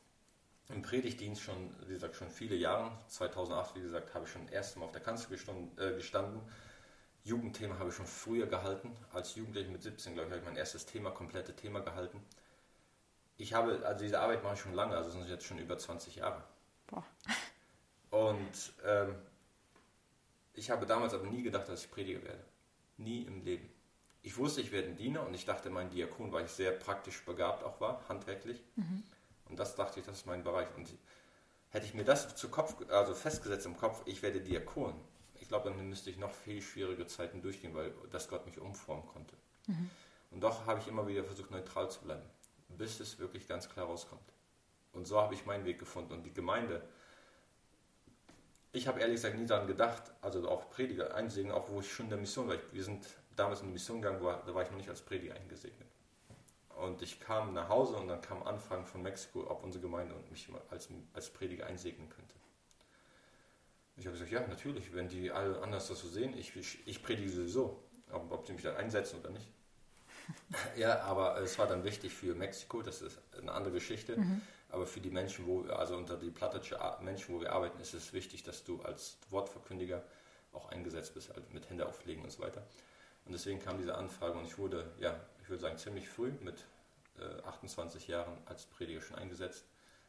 im Predigtdienst schon, wie gesagt, schon viele Jahre. 2008, wie gesagt, habe ich schon erst Mal auf der Kanzel äh, gestanden. Jugendthema habe ich schon früher gehalten. Als Jugendlicher mit 17, glaube ich, habe ich mein erstes Thema, komplette Thema gehalten. Ich habe, also diese Arbeit mache ich schon lange, also sind jetzt schon über 20 Jahre. Boah. Und ähm, ich habe damals aber nie gedacht, dass ich Prediger werde. Nie im Leben. Ich wusste, ich werde ein Diener und ich dachte, mein Diakon, weil ich sehr praktisch begabt auch war, handwerklich. Mhm. Und das dachte ich, das ist mein Bereich. Und hätte ich mir das zu Kopf, also festgesetzt im Kopf, ich werde Diakon, ich glaube, dann müsste ich noch viel schwierige Zeiten durchgehen, weil das Gott mich umformen konnte. Mhm. Und doch habe ich immer wieder versucht, neutral zu bleiben, bis es wirklich ganz klar rauskommt. Und so habe ich meinen Weg gefunden. Und die Gemeinde, ich habe ehrlich gesagt nie daran gedacht, also auch Prediger einsegnen, auch wo ich schon in der Mission war. Wir sind damals in die Mission gegangen, da war ich noch nicht als Prediger eingesegnet. Und ich kam nach Hause und dann kam Anfragen von Mexiko, ob unsere Gemeinde und mich als, als Prediger einsegnen könnte. Ich habe gesagt, ja, natürlich, wenn die alle anders das so sehen, ich, ich, predige sowieso, ob, ob sie mich dann einsetzen oder nicht. [laughs] ja, aber es war dann wichtig für Mexiko, das ist eine andere Geschichte, mhm. Aber für die Menschen, wo also unter die plattische Menschen, wo wir arbeiten, ist es wichtig, dass du als Wortverkündiger auch eingesetzt bist, also mit Hände auflegen und so weiter. Und deswegen kam diese Anfrage und ich wurde, ja, ich würde sagen, ziemlich früh mit äh, 28 Jahren als Prediger schon eingesetzt.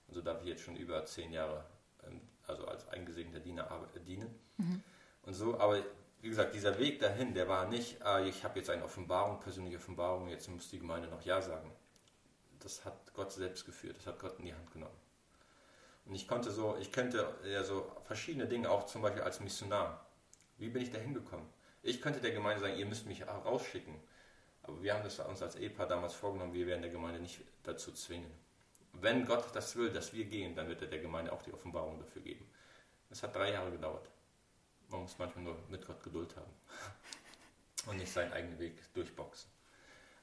Und so darf ich jetzt schon über zehn Jahre, ähm, also als eingesegneter Diener äh, dienen. Mhm. Und so, aber wie gesagt, dieser Weg dahin, der war nicht, äh, ich habe jetzt eine Offenbarung, persönliche Offenbarung, jetzt muss die Gemeinde noch Ja sagen. Das hat Gott selbst geführt, das hat Gott in die Hand genommen. Und ich konnte so, ich könnte ja so verschiedene Dinge, auch zum Beispiel als Missionar. Wie bin ich da hingekommen? Ich könnte der Gemeinde sagen, ihr müsst mich rausschicken. Aber wir haben das uns als Ehepaar damals vorgenommen, wir werden der Gemeinde nicht dazu zwingen. Wenn Gott das will, dass wir gehen, dann wird er der Gemeinde auch die Offenbarung dafür geben. Es hat drei Jahre gedauert. Man muss manchmal nur mit Gott Geduld haben [laughs] und nicht seinen eigenen Weg durchboxen.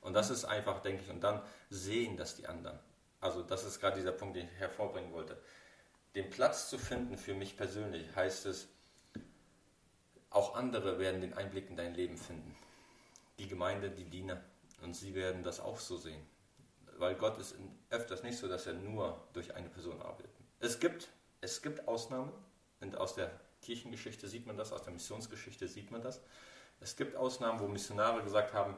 Und das ist einfach, denke ich, und dann sehen das die anderen. Also das ist gerade dieser Punkt, den ich hervorbringen wollte. Den Platz zu finden für mich persönlich heißt es, auch andere werden den Einblick in dein Leben finden. Die Gemeinde, die Diener. Und sie werden das auch so sehen. Weil Gott ist öfters nicht so, dass er nur durch eine Person arbeitet. Es gibt, es gibt Ausnahmen. Und aus der Kirchengeschichte sieht man das, aus der Missionsgeschichte sieht man das. Es gibt Ausnahmen, wo Missionare gesagt haben,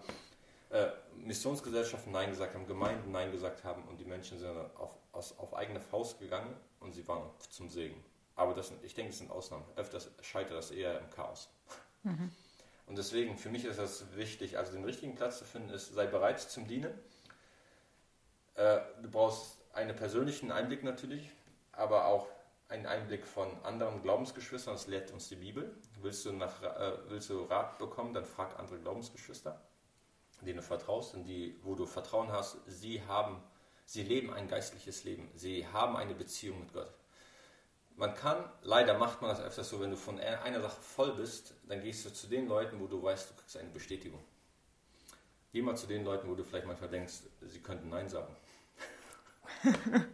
äh, Missionsgesellschaften Nein gesagt haben, Gemeinden Nein gesagt haben und die Menschen sind auf, aus, auf eigene Faust gegangen und sie waren zum Segen. Aber das, ich denke, es sind Ausnahmen. Öfters scheitert das eher im Chaos. Mhm. Und deswegen, für mich ist das wichtig, also den richtigen Platz zu finden, ist, sei bereit zum Dienen. Äh, du brauchst einen persönlichen Einblick natürlich, aber auch einen Einblick von anderen Glaubensgeschwistern, das lehrt uns die Bibel. Willst du, nach, äh, willst du Rat bekommen, dann frag andere Glaubensgeschwister, denen du vertraust und die, wo du Vertrauen hast, sie haben, sie leben ein geistliches Leben, sie haben eine Beziehung mit Gott. Man kann, leider macht man das öfters so, wenn du von einer Sache voll bist, dann gehst du zu den Leuten, wo du weißt, du kriegst eine Bestätigung. Geh mal zu den Leuten, wo du vielleicht manchmal denkst, sie könnten Nein sagen. [laughs]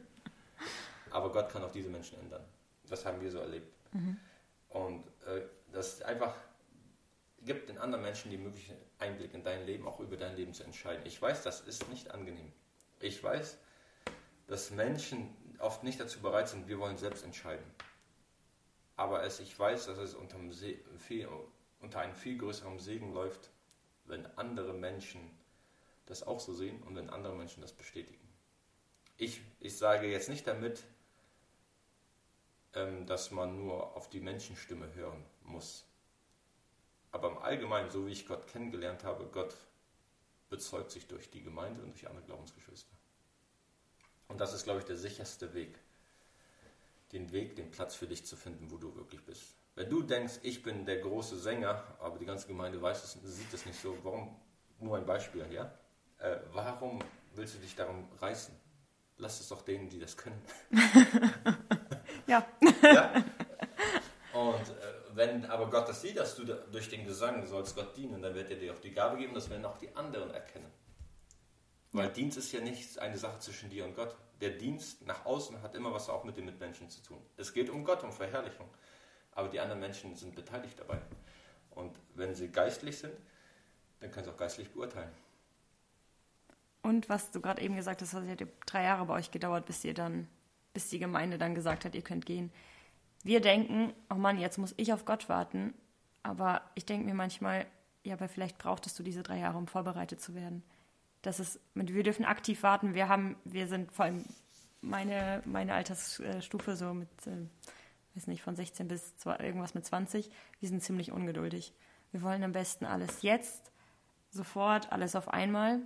Aber Gott kann auch diese Menschen ändern. Das haben wir so erlebt. Mhm. Und äh, das einfach gibt den anderen Menschen die Möglichkeit, Einblick in dein Leben, auch über dein Leben zu entscheiden. Ich weiß, das ist nicht angenehm. Ich weiß, dass Menschen oft nicht dazu bereit sind, wir wollen selbst entscheiden. Aber es, ich weiß, dass es unter, viel, unter einem viel größeren Segen läuft, wenn andere Menschen das auch so sehen und wenn andere Menschen das bestätigen. Ich, ich sage jetzt nicht damit, ähm, dass man nur auf die Menschenstimme hören muss. Aber im Allgemeinen, so wie ich Gott kennengelernt habe, Gott bezeugt sich durch die Gemeinde und durch andere Glaubensgeschwister. Und das ist, glaube ich, der sicherste Weg. Den Weg, den Platz für dich zu finden, wo du wirklich bist. Wenn du denkst, ich bin der große Sänger, aber die ganze Gemeinde weiß es, sieht es nicht so, warum, nur ein Beispiel, ja? Äh, warum willst du dich darum reißen? Lass es doch denen, die das können. [laughs] [laughs] ja. ja. Wenn aber Gott das sieht, dass du durch den Gesang sollst Gott dienen, dann wird er dir auch die Gabe geben, das werden auch die anderen erkennen. Weil Dienst ist ja nicht eine Sache zwischen dir und Gott. Der Dienst nach außen hat immer was auch mit den Mitmenschen zu tun. Es geht um Gott, um Verherrlichung. Aber die anderen Menschen sind beteiligt dabei. Und wenn sie geistlich sind, dann können sie auch geistlich beurteilen. Und was du gerade eben gesagt hast, es hat ja drei Jahre bei euch gedauert, bis ihr dann, bis die Gemeinde dann gesagt hat, ihr könnt gehen wir denken, oh Mann, jetzt muss ich auf Gott warten. Aber ich denke mir manchmal, ja, aber vielleicht brauchtest du diese drei Jahre, um vorbereitet zu werden. Das ist, wir dürfen aktiv warten. Wir haben, wir sind vor allem meine, meine Altersstufe so mit, äh, weiß nicht, von 16 bis zwei, irgendwas mit 20. Wir sind ziemlich ungeduldig. Wir wollen am besten alles jetzt, sofort, alles auf einmal.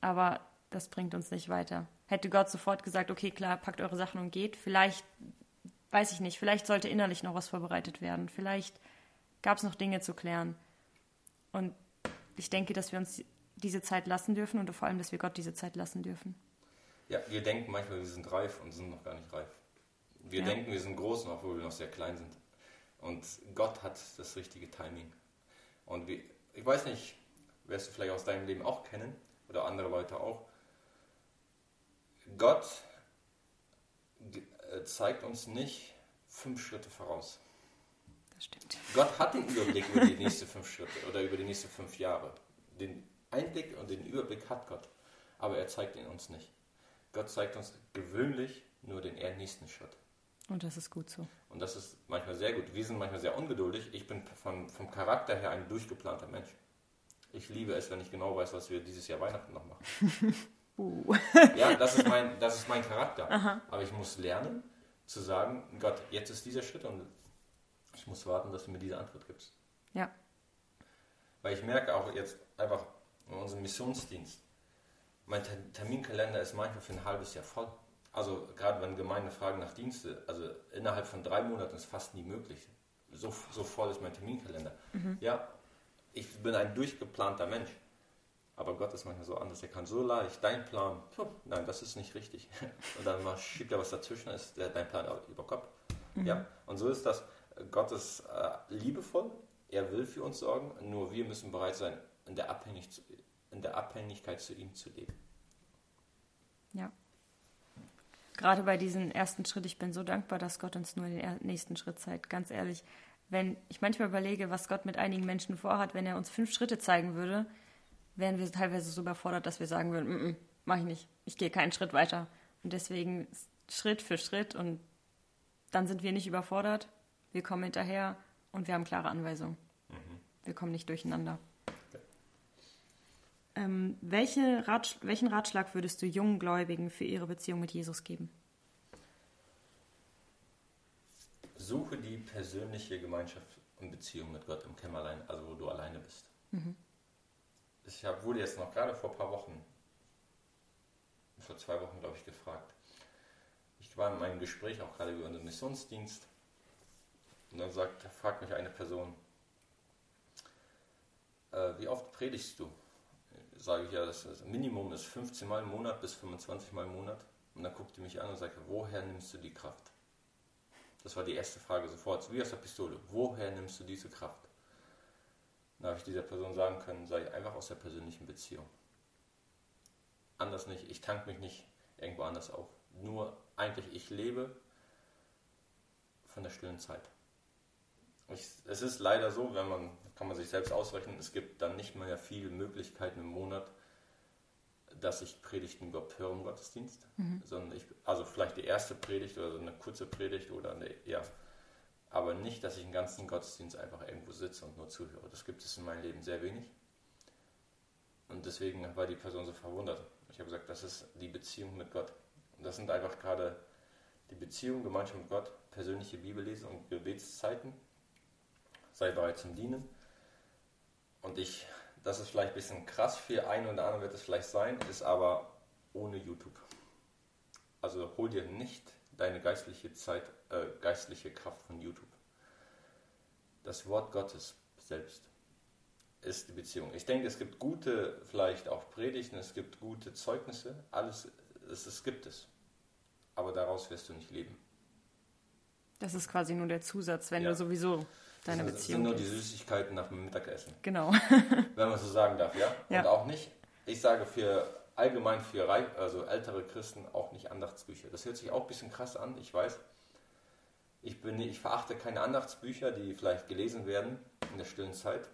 Aber das bringt uns nicht weiter. Hätte Gott sofort gesagt, okay, klar, packt eure Sachen und geht, vielleicht weiß ich nicht, vielleicht sollte innerlich noch was vorbereitet werden. Vielleicht gab es noch Dinge zu klären. Und ich denke, dass wir uns diese Zeit lassen dürfen und vor allem, dass wir Gott diese Zeit lassen dürfen. Ja, wir denken manchmal, wir sind reif und sind noch gar nicht reif. Wir ja. denken, wir sind groß, obwohl wir noch sehr klein sind. Und Gott hat das richtige Timing. Und wie, ich weiß nicht, wirst du vielleicht aus deinem Leben auch kennen oder andere Leute auch. Gott zeigt uns nicht fünf Schritte voraus. Das stimmt. Gott hat den Überblick über die nächsten fünf Schritte oder über die nächsten fünf Jahre. Den Einblick und den Überblick hat Gott, aber er zeigt ihn uns nicht. Gott zeigt uns gewöhnlich nur den nächsten Schritt. Und das ist gut so. Und das ist manchmal sehr gut. Wir sind manchmal sehr ungeduldig. Ich bin von, vom Charakter her ein durchgeplanter Mensch. Ich liebe es, wenn ich genau weiß, was wir dieses Jahr Weihnachten noch machen. [laughs] Uh. Ja, das ist mein, das ist mein Charakter. Aha. Aber ich muss lernen zu sagen, Gott, jetzt ist dieser Schritt und ich muss warten, dass du mir diese Antwort gibst. Ja. Weil ich merke auch jetzt einfach in unserem Missionsdienst, mein Terminkalender ist manchmal für ein halbes Jahr voll. Also gerade wenn Gemeinden fragen nach Dienste, also innerhalb von drei Monaten ist fast nie möglich. So, so voll ist mein Terminkalender. Mhm. Ja, ich bin ein durchgeplanter Mensch. Aber Gott ist manchmal so anders. Er kann so leicht dein Plan, nein, das ist nicht richtig. [laughs] Und dann mal schiebt er was dazwischen, ist dein Plan über Kopf. Mhm. Ja, und so ist das. Gott ist äh, liebevoll, er will für uns sorgen, nur wir müssen bereit sein, in der, Abhängig in der Abhängigkeit zu ihm zu leben. Ja. Gerade bei diesem ersten Schritt, ich bin so dankbar, dass Gott uns nur den nächsten Schritt zeigt. Ganz ehrlich, wenn ich manchmal überlege, was Gott mit einigen Menschen vorhat, wenn er uns fünf Schritte zeigen würde, wären wir teilweise so überfordert, dass wir sagen würden, mm -mm, mach ich nicht, ich gehe keinen Schritt weiter. Und deswegen Schritt für Schritt und dann sind wir nicht überfordert, wir kommen hinterher und wir haben klare Anweisungen. Mhm. Wir kommen nicht durcheinander. Ähm, welche Ratsch welchen Ratschlag würdest du jungen Gläubigen für ihre Beziehung mit Jesus geben? Suche die persönliche Gemeinschaft und Beziehung mit Gott im Kämmerlein, also wo du alleine bist. Mhm ich hab, wurde jetzt noch gerade vor ein paar Wochen, vor zwei Wochen glaube ich, gefragt. Ich war in meinem Gespräch auch gerade über unseren Missionsdienst und dann sagt, fragt mich eine Person, äh, wie oft predigst du? Sage ich ja, das, das Minimum ist 15 Mal im Monat bis 25 Mal im Monat. Und dann guckt die mich an und sagt, woher nimmst du die Kraft? Das war die erste Frage sofort, wie aus der Pistole. Woher nimmst du diese Kraft? Dann habe ich dieser Person sagen können, sei einfach aus der persönlichen Beziehung. Anders nicht, ich tank mich nicht irgendwo anders auf. Nur eigentlich, ich lebe von der stillen Zeit. Ich, es ist leider so, wenn man, kann man sich selbst ausrechnen, es gibt dann nicht mehr viele Möglichkeiten im Monat, dass ich Predigten überhaupt höre im Gottesdienst. Mhm. Sondern ich, also vielleicht die erste Predigt oder so eine kurze Predigt oder eine, ja, aber nicht, dass ich einen ganzen Gottesdienst einfach irgendwo sitze und nur zuhöre. Das gibt es in meinem Leben sehr wenig. Und deswegen war die Person so verwundert. Ich habe gesagt, das ist die Beziehung mit Gott. Und das sind einfach gerade die Beziehung, Gemeinschaft mit Gott, persönliche Bibellese und Gebetszeiten. Sei bereit zum Dienen. Und ich, das ist vielleicht ein bisschen krass für einen oder anderen wird es vielleicht sein, ist aber ohne YouTube. Also hol dir nicht deine geistliche Zeit, äh, geistliche Kraft von YouTube. Das Wort Gottes selbst ist die Beziehung. Ich denke, es gibt gute, vielleicht auch Predigten, es gibt gute Zeugnisse, alles, es, es gibt es. Aber daraus wirst du nicht leben. Das ist quasi nur der Zusatz, wenn ja. du sowieso deine das Beziehung. Das sind nur die Süßigkeiten nach dem Mittagessen. Genau. wenn man so sagen darf, ja? ja? Und auch nicht, ich sage für allgemein für also ältere Christen auch nicht Andachtsbücher. Das hört sich auch ein bisschen krass an, ich weiß. Ich, bin, ich verachte keine Andachtsbücher, die vielleicht gelesen werden in der stillen Zeit.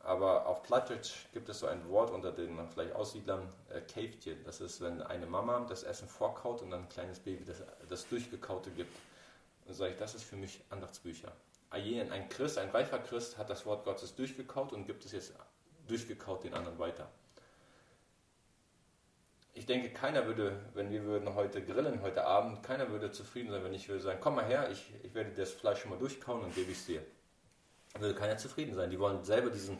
Aber auf Plattdeutsch gibt es so ein Wort unter den vielleicht Aussiedlern, äh, Käftje. Das ist, wenn eine Mama das Essen vorkaut und dann ein kleines Baby das, das Durchgekaute gibt. Und sage ich, das ist für mich Andachtsbücher. Ein Christ, ein reifer Christ hat das Wort Gottes durchgekaut und gibt es jetzt durchgekaut den anderen weiter. Ich denke, keiner würde, wenn wir würden heute grillen, heute Abend, keiner würde zufrieden sein, wenn ich würde sagen, komm mal her, ich, ich werde das Fleisch schon mal durchkauen und gebe ich es dir würde keiner zufrieden sein. Die wollen selber diesen,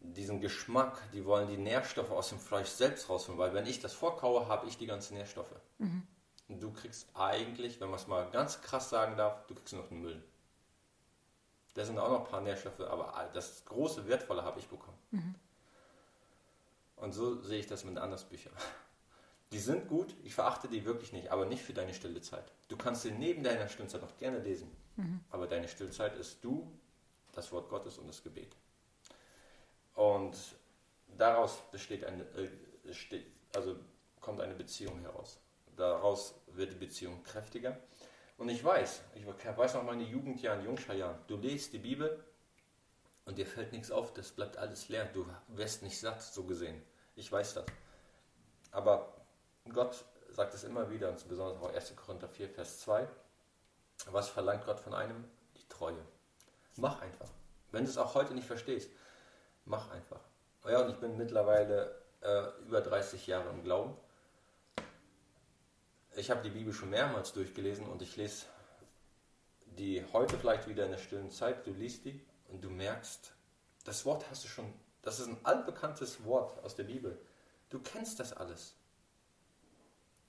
diesen Geschmack, die wollen die Nährstoffe aus dem Fleisch selbst rausholen, weil wenn ich das vorkaue, habe ich die ganzen Nährstoffe. Mhm. Und du kriegst eigentlich, wenn man es mal ganz krass sagen darf, du kriegst noch den Müll. Da sind auch noch ein paar Nährstoffe, aber das große Wertvolle habe ich bekommen. Mhm. Und so sehe ich das mit Andersbüchern. Die sind gut, ich verachte die wirklich nicht, aber nicht für deine stille Zeit. Du kannst sie neben deiner Stillzeit noch gerne lesen, mhm. aber deine Stillzeit ist du das Wort Gottes und das Gebet. Und daraus besteht eine, äh, also kommt eine Beziehung heraus. Daraus wird die Beziehung kräftiger. Und ich weiß, ich weiß noch meine Jugendjahren, Jungscharjahren, du liest die Bibel und dir fällt nichts auf, das bleibt alles leer. Du wirst nicht satt, so gesehen. Ich weiß das. Aber Gott sagt es immer wieder, und besonders auch 1. Korinther 4, Vers 2. Was verlangt Gott von einem? Die Treue. Mach einfach. Wenn du es auch heute nicht verstehst, mach einfach. Ja, und ich bin mittlerweile äh, über 30 Jahre im Glauben. Ich habe die Bibel schon mehrmals durchgelesen und ich lese die heute vielleicht wieder in der stillen Zeit. Du liest die und du merkst, das Wort hast du schon, das ist ein altbekanntes Wort aus der Bibel. Du kennst das alles.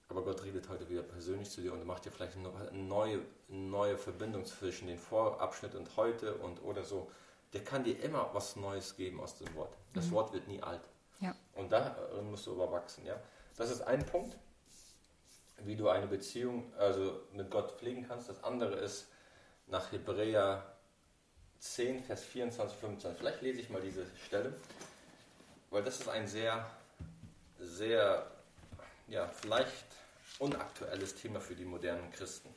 Aber Gott redet heute wieder persönlich zu dir und macht dir vielleicht eine neue, neue Verbindung zwischen den Vorabschnitt und heute und oder so. Der kann dir immer was Neues geben aus dem Wort. Das mhm. Wort wird nie alt. Ja. Und darin musst du überwachsen. Ja? Das ist ein Punkt, wie du eine Beziehung also mit Gott pflegen kannst. Das andere ist nach Hebräer 10, Vers 24, 25. Vielleicht lese ich mal diese Stelle, weil das ist ein sehr, sehr, ja, vielleicht unaktuelles Thema für die modernen Christen.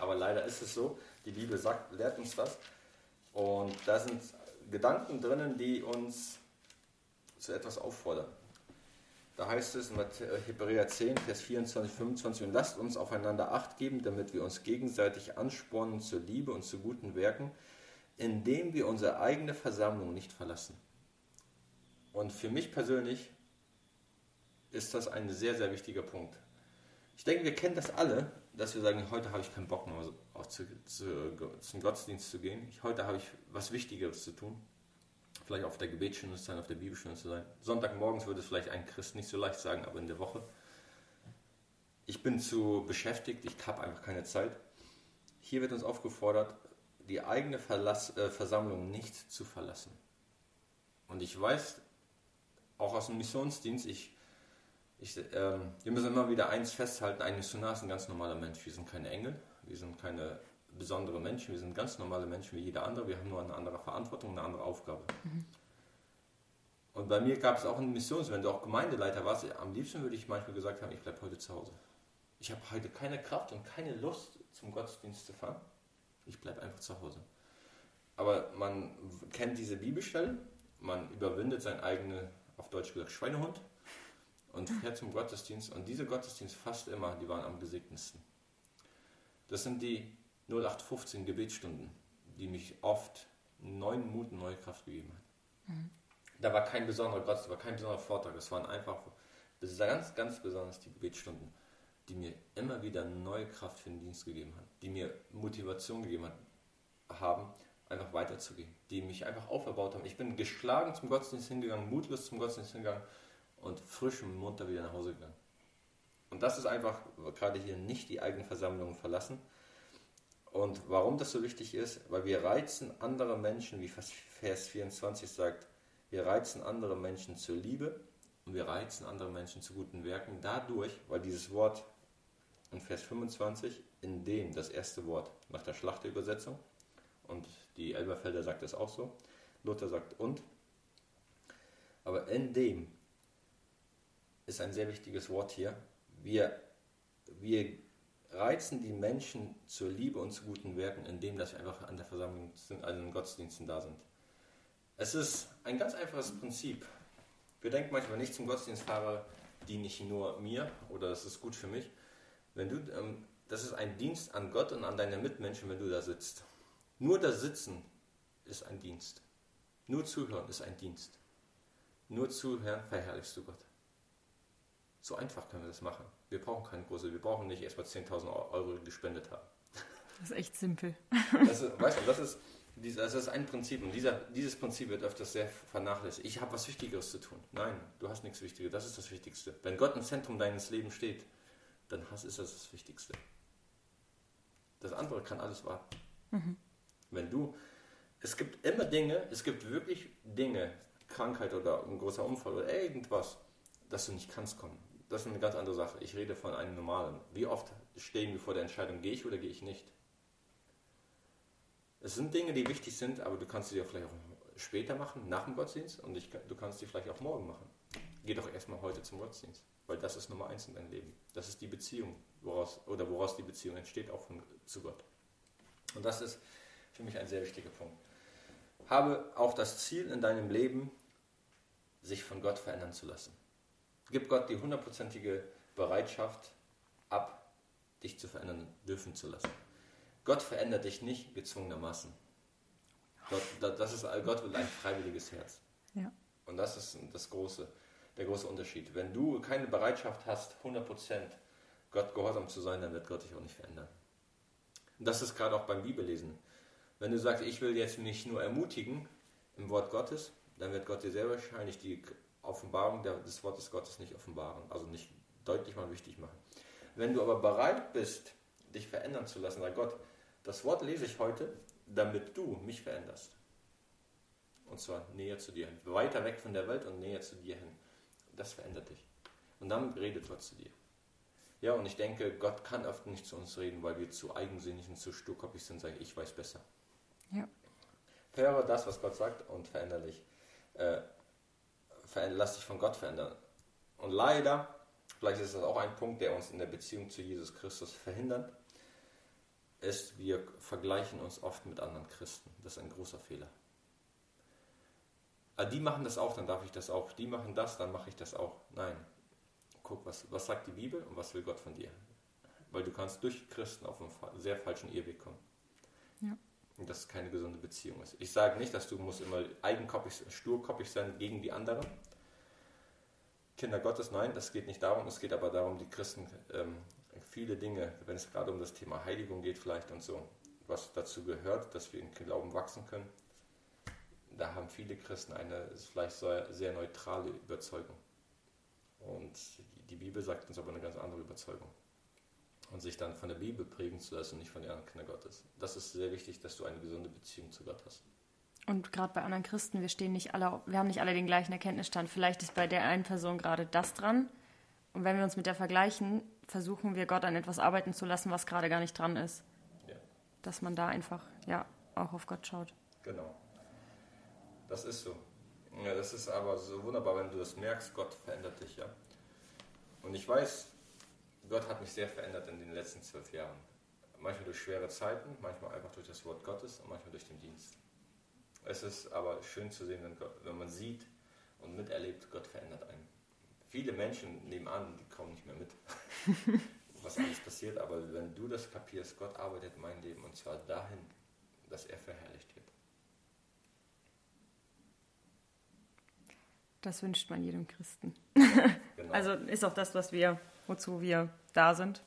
Aber leider ist es so, die Bibel sagt, lehrt uns das. Und da sind Gedanken drinnen, die uns zu etwas auffordern. Da heißt es in Hebräer 10, Vers 24, 25, und lasst uns aufeinander Acht geben, damit wir uns gegenseitig anspornen zur Liebe und zu guten Werken, indem wir unsere eigene Versammlung nicht verlassen. Und für mich persönlich ist das ein sehr, sehr wichtiger Punkt. Ich denke, wir kennen das alle, dass wir sagen, heute habe ich keinen Bock mehr auch zu, zu, zum Gottesdienst zu gehen. Heute habe ich was Wichtigeres zu tun. Vielleicht auf der Gebetsstunde zu sein, auf der Bibelstunde zu sein. Sonntagmorgens würde es vielleicht ein Christ nicht so leicht sagen, aber in der Woche. Ich bin zu beschäftigt, ich habe einfach keine Zeit. Hier wird uns aufgefordert, die eigene Verlass, äh, Versammlung nicht zu verlassen. Und ich weiß, auch aus dem Missionsdienst, ich ich, ähm, wir müssen immer wieder eins festhalten, ein Missionar ist ein ganz normaler Mensch. Wir sind keine Engel, wir sind keine besondere Menschen, wir sind ganz normale Menschen wie jeder andere. Wir haben nur eine andere Verantwortung, eine andere Aufgabe. Mhm. Und bei mir gab es auch eine Mission, wenn du auch Gemeindeleiter warst, am liebsten würde ich manchmal gesagt haben, ich bleibe heute zu Hause. Ich habe heute keine Kraft und keine Lust, zum Gottesdienst zu fahren. Ich bleibe einfach zu Hause. Aber man kennt diese Bibelstelle, man überwindet seinen eigenen, auf Deutsch gesagt, Schweinehund und fährt zum Gottesdienst. Und diese Gottesdienste fast immer, die waren am gesegnetsten. Das sind die 0815 Gebetsstunden, die mich oft neuen Mut und neue Kraft gegeben haben. Mhm. Da war kein besonderer Gott, da war kein besonderer Vortrag. Es waren einfach ganz, ganz besonders die Gebetsstunden, die mir immer wieder neue Kraft für den Dienst gegeben haben, die mir Motivation gegeben haben, einfach weiterzugehen, die mich einfach aufgebaut haben. Ich bin geschlagen zum Gottesdienst hingegangen, mutlos zum Gottesdienst hingegangen und frisch und munter wieder nach Hause gegangen. Und das ist einfach gerade hier nicht die eigene Versammlung verlassen. Und warum das so wichtig ist, weil wir reizen andere Menschen, wie Vers 24 sagt, wir reizen andere Menschen zur Liebe und wir reizen andere Menschen zu guten Werken dadurch, weil dieses Wort in Vers 25, in dem das erste Wort nach der Schlachterübersetzung, und die Elberfelder sagt es auch so, Luther sagt und, aber in dem ist ein sehr wichtiges Wort hier. Wir, wir reizen die Menschen zur Liebe und zu guten Werken, indem dass wir einfach an der Versammlung sind, also in Gottesdiensten da sind. Es ist ein ganz einfaches Prinzip. Wir denken manchmal, ich zum Gottesdienst fahre, diene ich nur mir oder das ist gut für mich. Wenn du, ähm, das ist ein Dienst an Gott und an deine Mitmenschen, wenn du da sitzt. Nur das Sitzen ist ein Dienst. Nur zuhören ist ein Dienst. Nur zuhören verherrlichst du Gott. So einfach können wir das machen. Wir brauchen keine große, wir brauchen nicht erstmal 10.000 Euro gespendet haben. Das ist echt simpel. Das ist, weißt du, das ist, das ist ein Prinzip und dieser, dieses Prinzip wird öfters sehr vernachlässigt. Ich habe was Wichtigeres zu tun. Nein, du hast nichts Wichtigeres. Das ist das Wichtigste. Wenn Gott im Zentrum deines Lebens steht, dann ist das das Wichtigste. Das andere kann alles warten. Mhm. Wenn du, es gibt immer Dinge, es gibt wirklich Dinge, Krankheit oder ein großer Unfall oder irgendwas, dass du nicht kannst kommen. Das ist eine ganz andere Sache. Ich rede von einem normalen. Wie oft stehen wir vor der Entscheidung, gehe ich oder gehe ich nicht? Es sind Dinge, die wichtig sind, aber du kannst sie ja vielleicht auch später machen, nach dem Gottesdienst, und ich, du kannst sie vielleicht auch morgen machen. Geh doch erstmal heute zum Gottesdienst, weil das ist Nummer eins in deinem Leben. Das ist die Beziehung, woraus, oder woraus die Beziehung entsteht, auch von, zu Gott. Und das ist für mich ein sehr wichtiger Punkt. Habe auch das Ziel in deinem Leben, sich von Gott verändern zu lassen. Gib Gott die hundertprozentige Bereitschaft ab, dich zu verändern dürfen zu lassen. Gott verändert dich nicht gezwungenermaßen. Gott, das ist, Gott will ein freiwilliges Herz. Ja. Und das ist das große, der große Unterschied. Wenn du keine Bereitschaft hast, 100% Gott gehorsam zu sein, dann wird Gott dich auch nicht verändern. Und das ist gerade auch beim Bibellesen. Wenn du sagst, ich will jetzt nicht nur ermutigen im Wort Gottes, dann wird Gott dir sehr wahrscheinlich die Offenbarung des Wortes Gottes nicht offenbaren, also nicht deutlich mal wichtig machen. Wenn du aber bereit bist, dich verändern zu lassen, sag Gott, das Wort lese ich heute, damit du mich veränderst. Und zwar näher zu dir hin. Weiter weg von der Welt und näher zu dir hin. Das verändert dich. Und dann redet Gott zu dir. Ja, und ich denke, Gott kann oft nicht zu uns reden, weil wir zu eigensinnig und zu sturkoppig sind, sagen, ich weiß besser. Ja. Höre das, was Gott sagt und verändere dich. Äh, lass dich von Gott verändern. Und leider, vielleicht ist das auch ein Punkt, der uns in der Beziehung zu Jesus Christus verhindert, ist, wir vergleichen uns oft mit anderen Christen. Das ist ein großer Fehler. Ah, die machen das auch, dann darf ich das auch. Die machen das, dann mache ich das auch. Nein. Guck, was, was sagt die Bibel und was will Gott von dir? Weil du kannst durch Christen auf einen sehr falschen Irrweg kommen. Ja. Und das keine gesunde Beziehung ist. Ich sage nicht, dass du musst immer eigenkoppig, sturkoppig sein gegen die anderen. Kinder Gottes, nein, das geht nicht darum. Es geht aber darum, die Christen ähm, viele Dinge, wenn es gerade um das Thema Heiligung geht vielleicht und so, was dazu gehört, dass wir im Glauben wachsen können, da haben viele Christen eine vielleicht sehr neutrale Überzeugung. Und die Bibel sagt uns aber eine ganz andere Überzeugung. Und sich dann von der Bibel prägen zu lassen und nicht von den anderen Kindern Gottes. Das ist sehr wichtig, dass du eine gesunde Beziehung zu Gott hast. Und gerade bei anderen Christen, wir stehen nicht alle, wir haben nicht alle den gleichen Erkenntnisstand. Vielleicht ist bei der einen Person gerade das dran. Und wenn wir uns mit der vergleichen, versuchen wir Gott an etwas arbeiten zu lassen, was gerade gar nicht dran ist. Ja. Dass man da einfach ja auch auf Gott schaut. Genau. Das ist so. Ja, das ist aber so wunderbar, wenn du das merkst, Gott verändert dich, ja. Und ich weiß, Gott hat mich sehr verändert in den letzten zwölf Jahren. Manchmal durch schwere Zeiten, manchmal einfach durch das Wort Gottes und manchmal durch den Dienst. Es ist aber schön zu sehen, wenn, Gott, wenn man sieht und miterlebt, Gott verändert einen viele Menschen nehmen an, die kommen nicht mehr mit, [laughs] was alles passiert. Aber wenn du das kapierst, Gott arbeitet mein Leben und zwar dahin, dass er verherrlicht wird. Das wünscht man jedem Christen. [laughs] Genau. Also ist auch das, was wir, wozu wir da sind.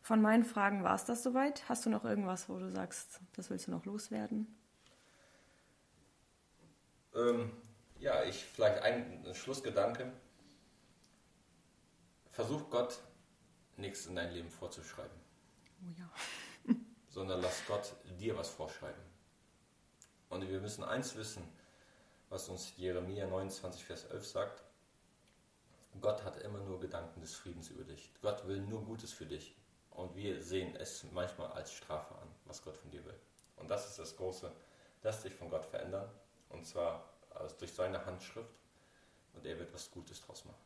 Von meinen Fragen war es das soweit. Hast du noch irgendwas, wo du sagst, das willst du noch loswerden? Ähm, ja, ich vielleicht ein, ein Schlussgedanke. Versuch Gott nichts in dein Leben vorzuschreiben, Oh ja. sondern lass Gott dir was vorschreiben. Und wir müssen eins wissen, was uns Jeremia 29, Vers 11 sagt. Gott hat immer nur Gedanken des Friedens über dich. Gott will nur Gutes für dich. Und wir sehen es manchmal als Strafe an, was Gott von dir will. Und das ist das Große. Lass dich von Gott verändern. Und zwar also durch seine Handschrift. Und er wird was Gutes draus machen.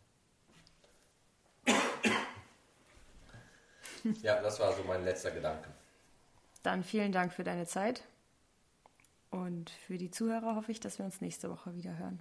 Ja, das war so mein letzter Gedanke. Dann vielen Dank für deine Zeit. Und für die Zuhörer hoffe ich, dass wir uns nächste Woche wieder hören.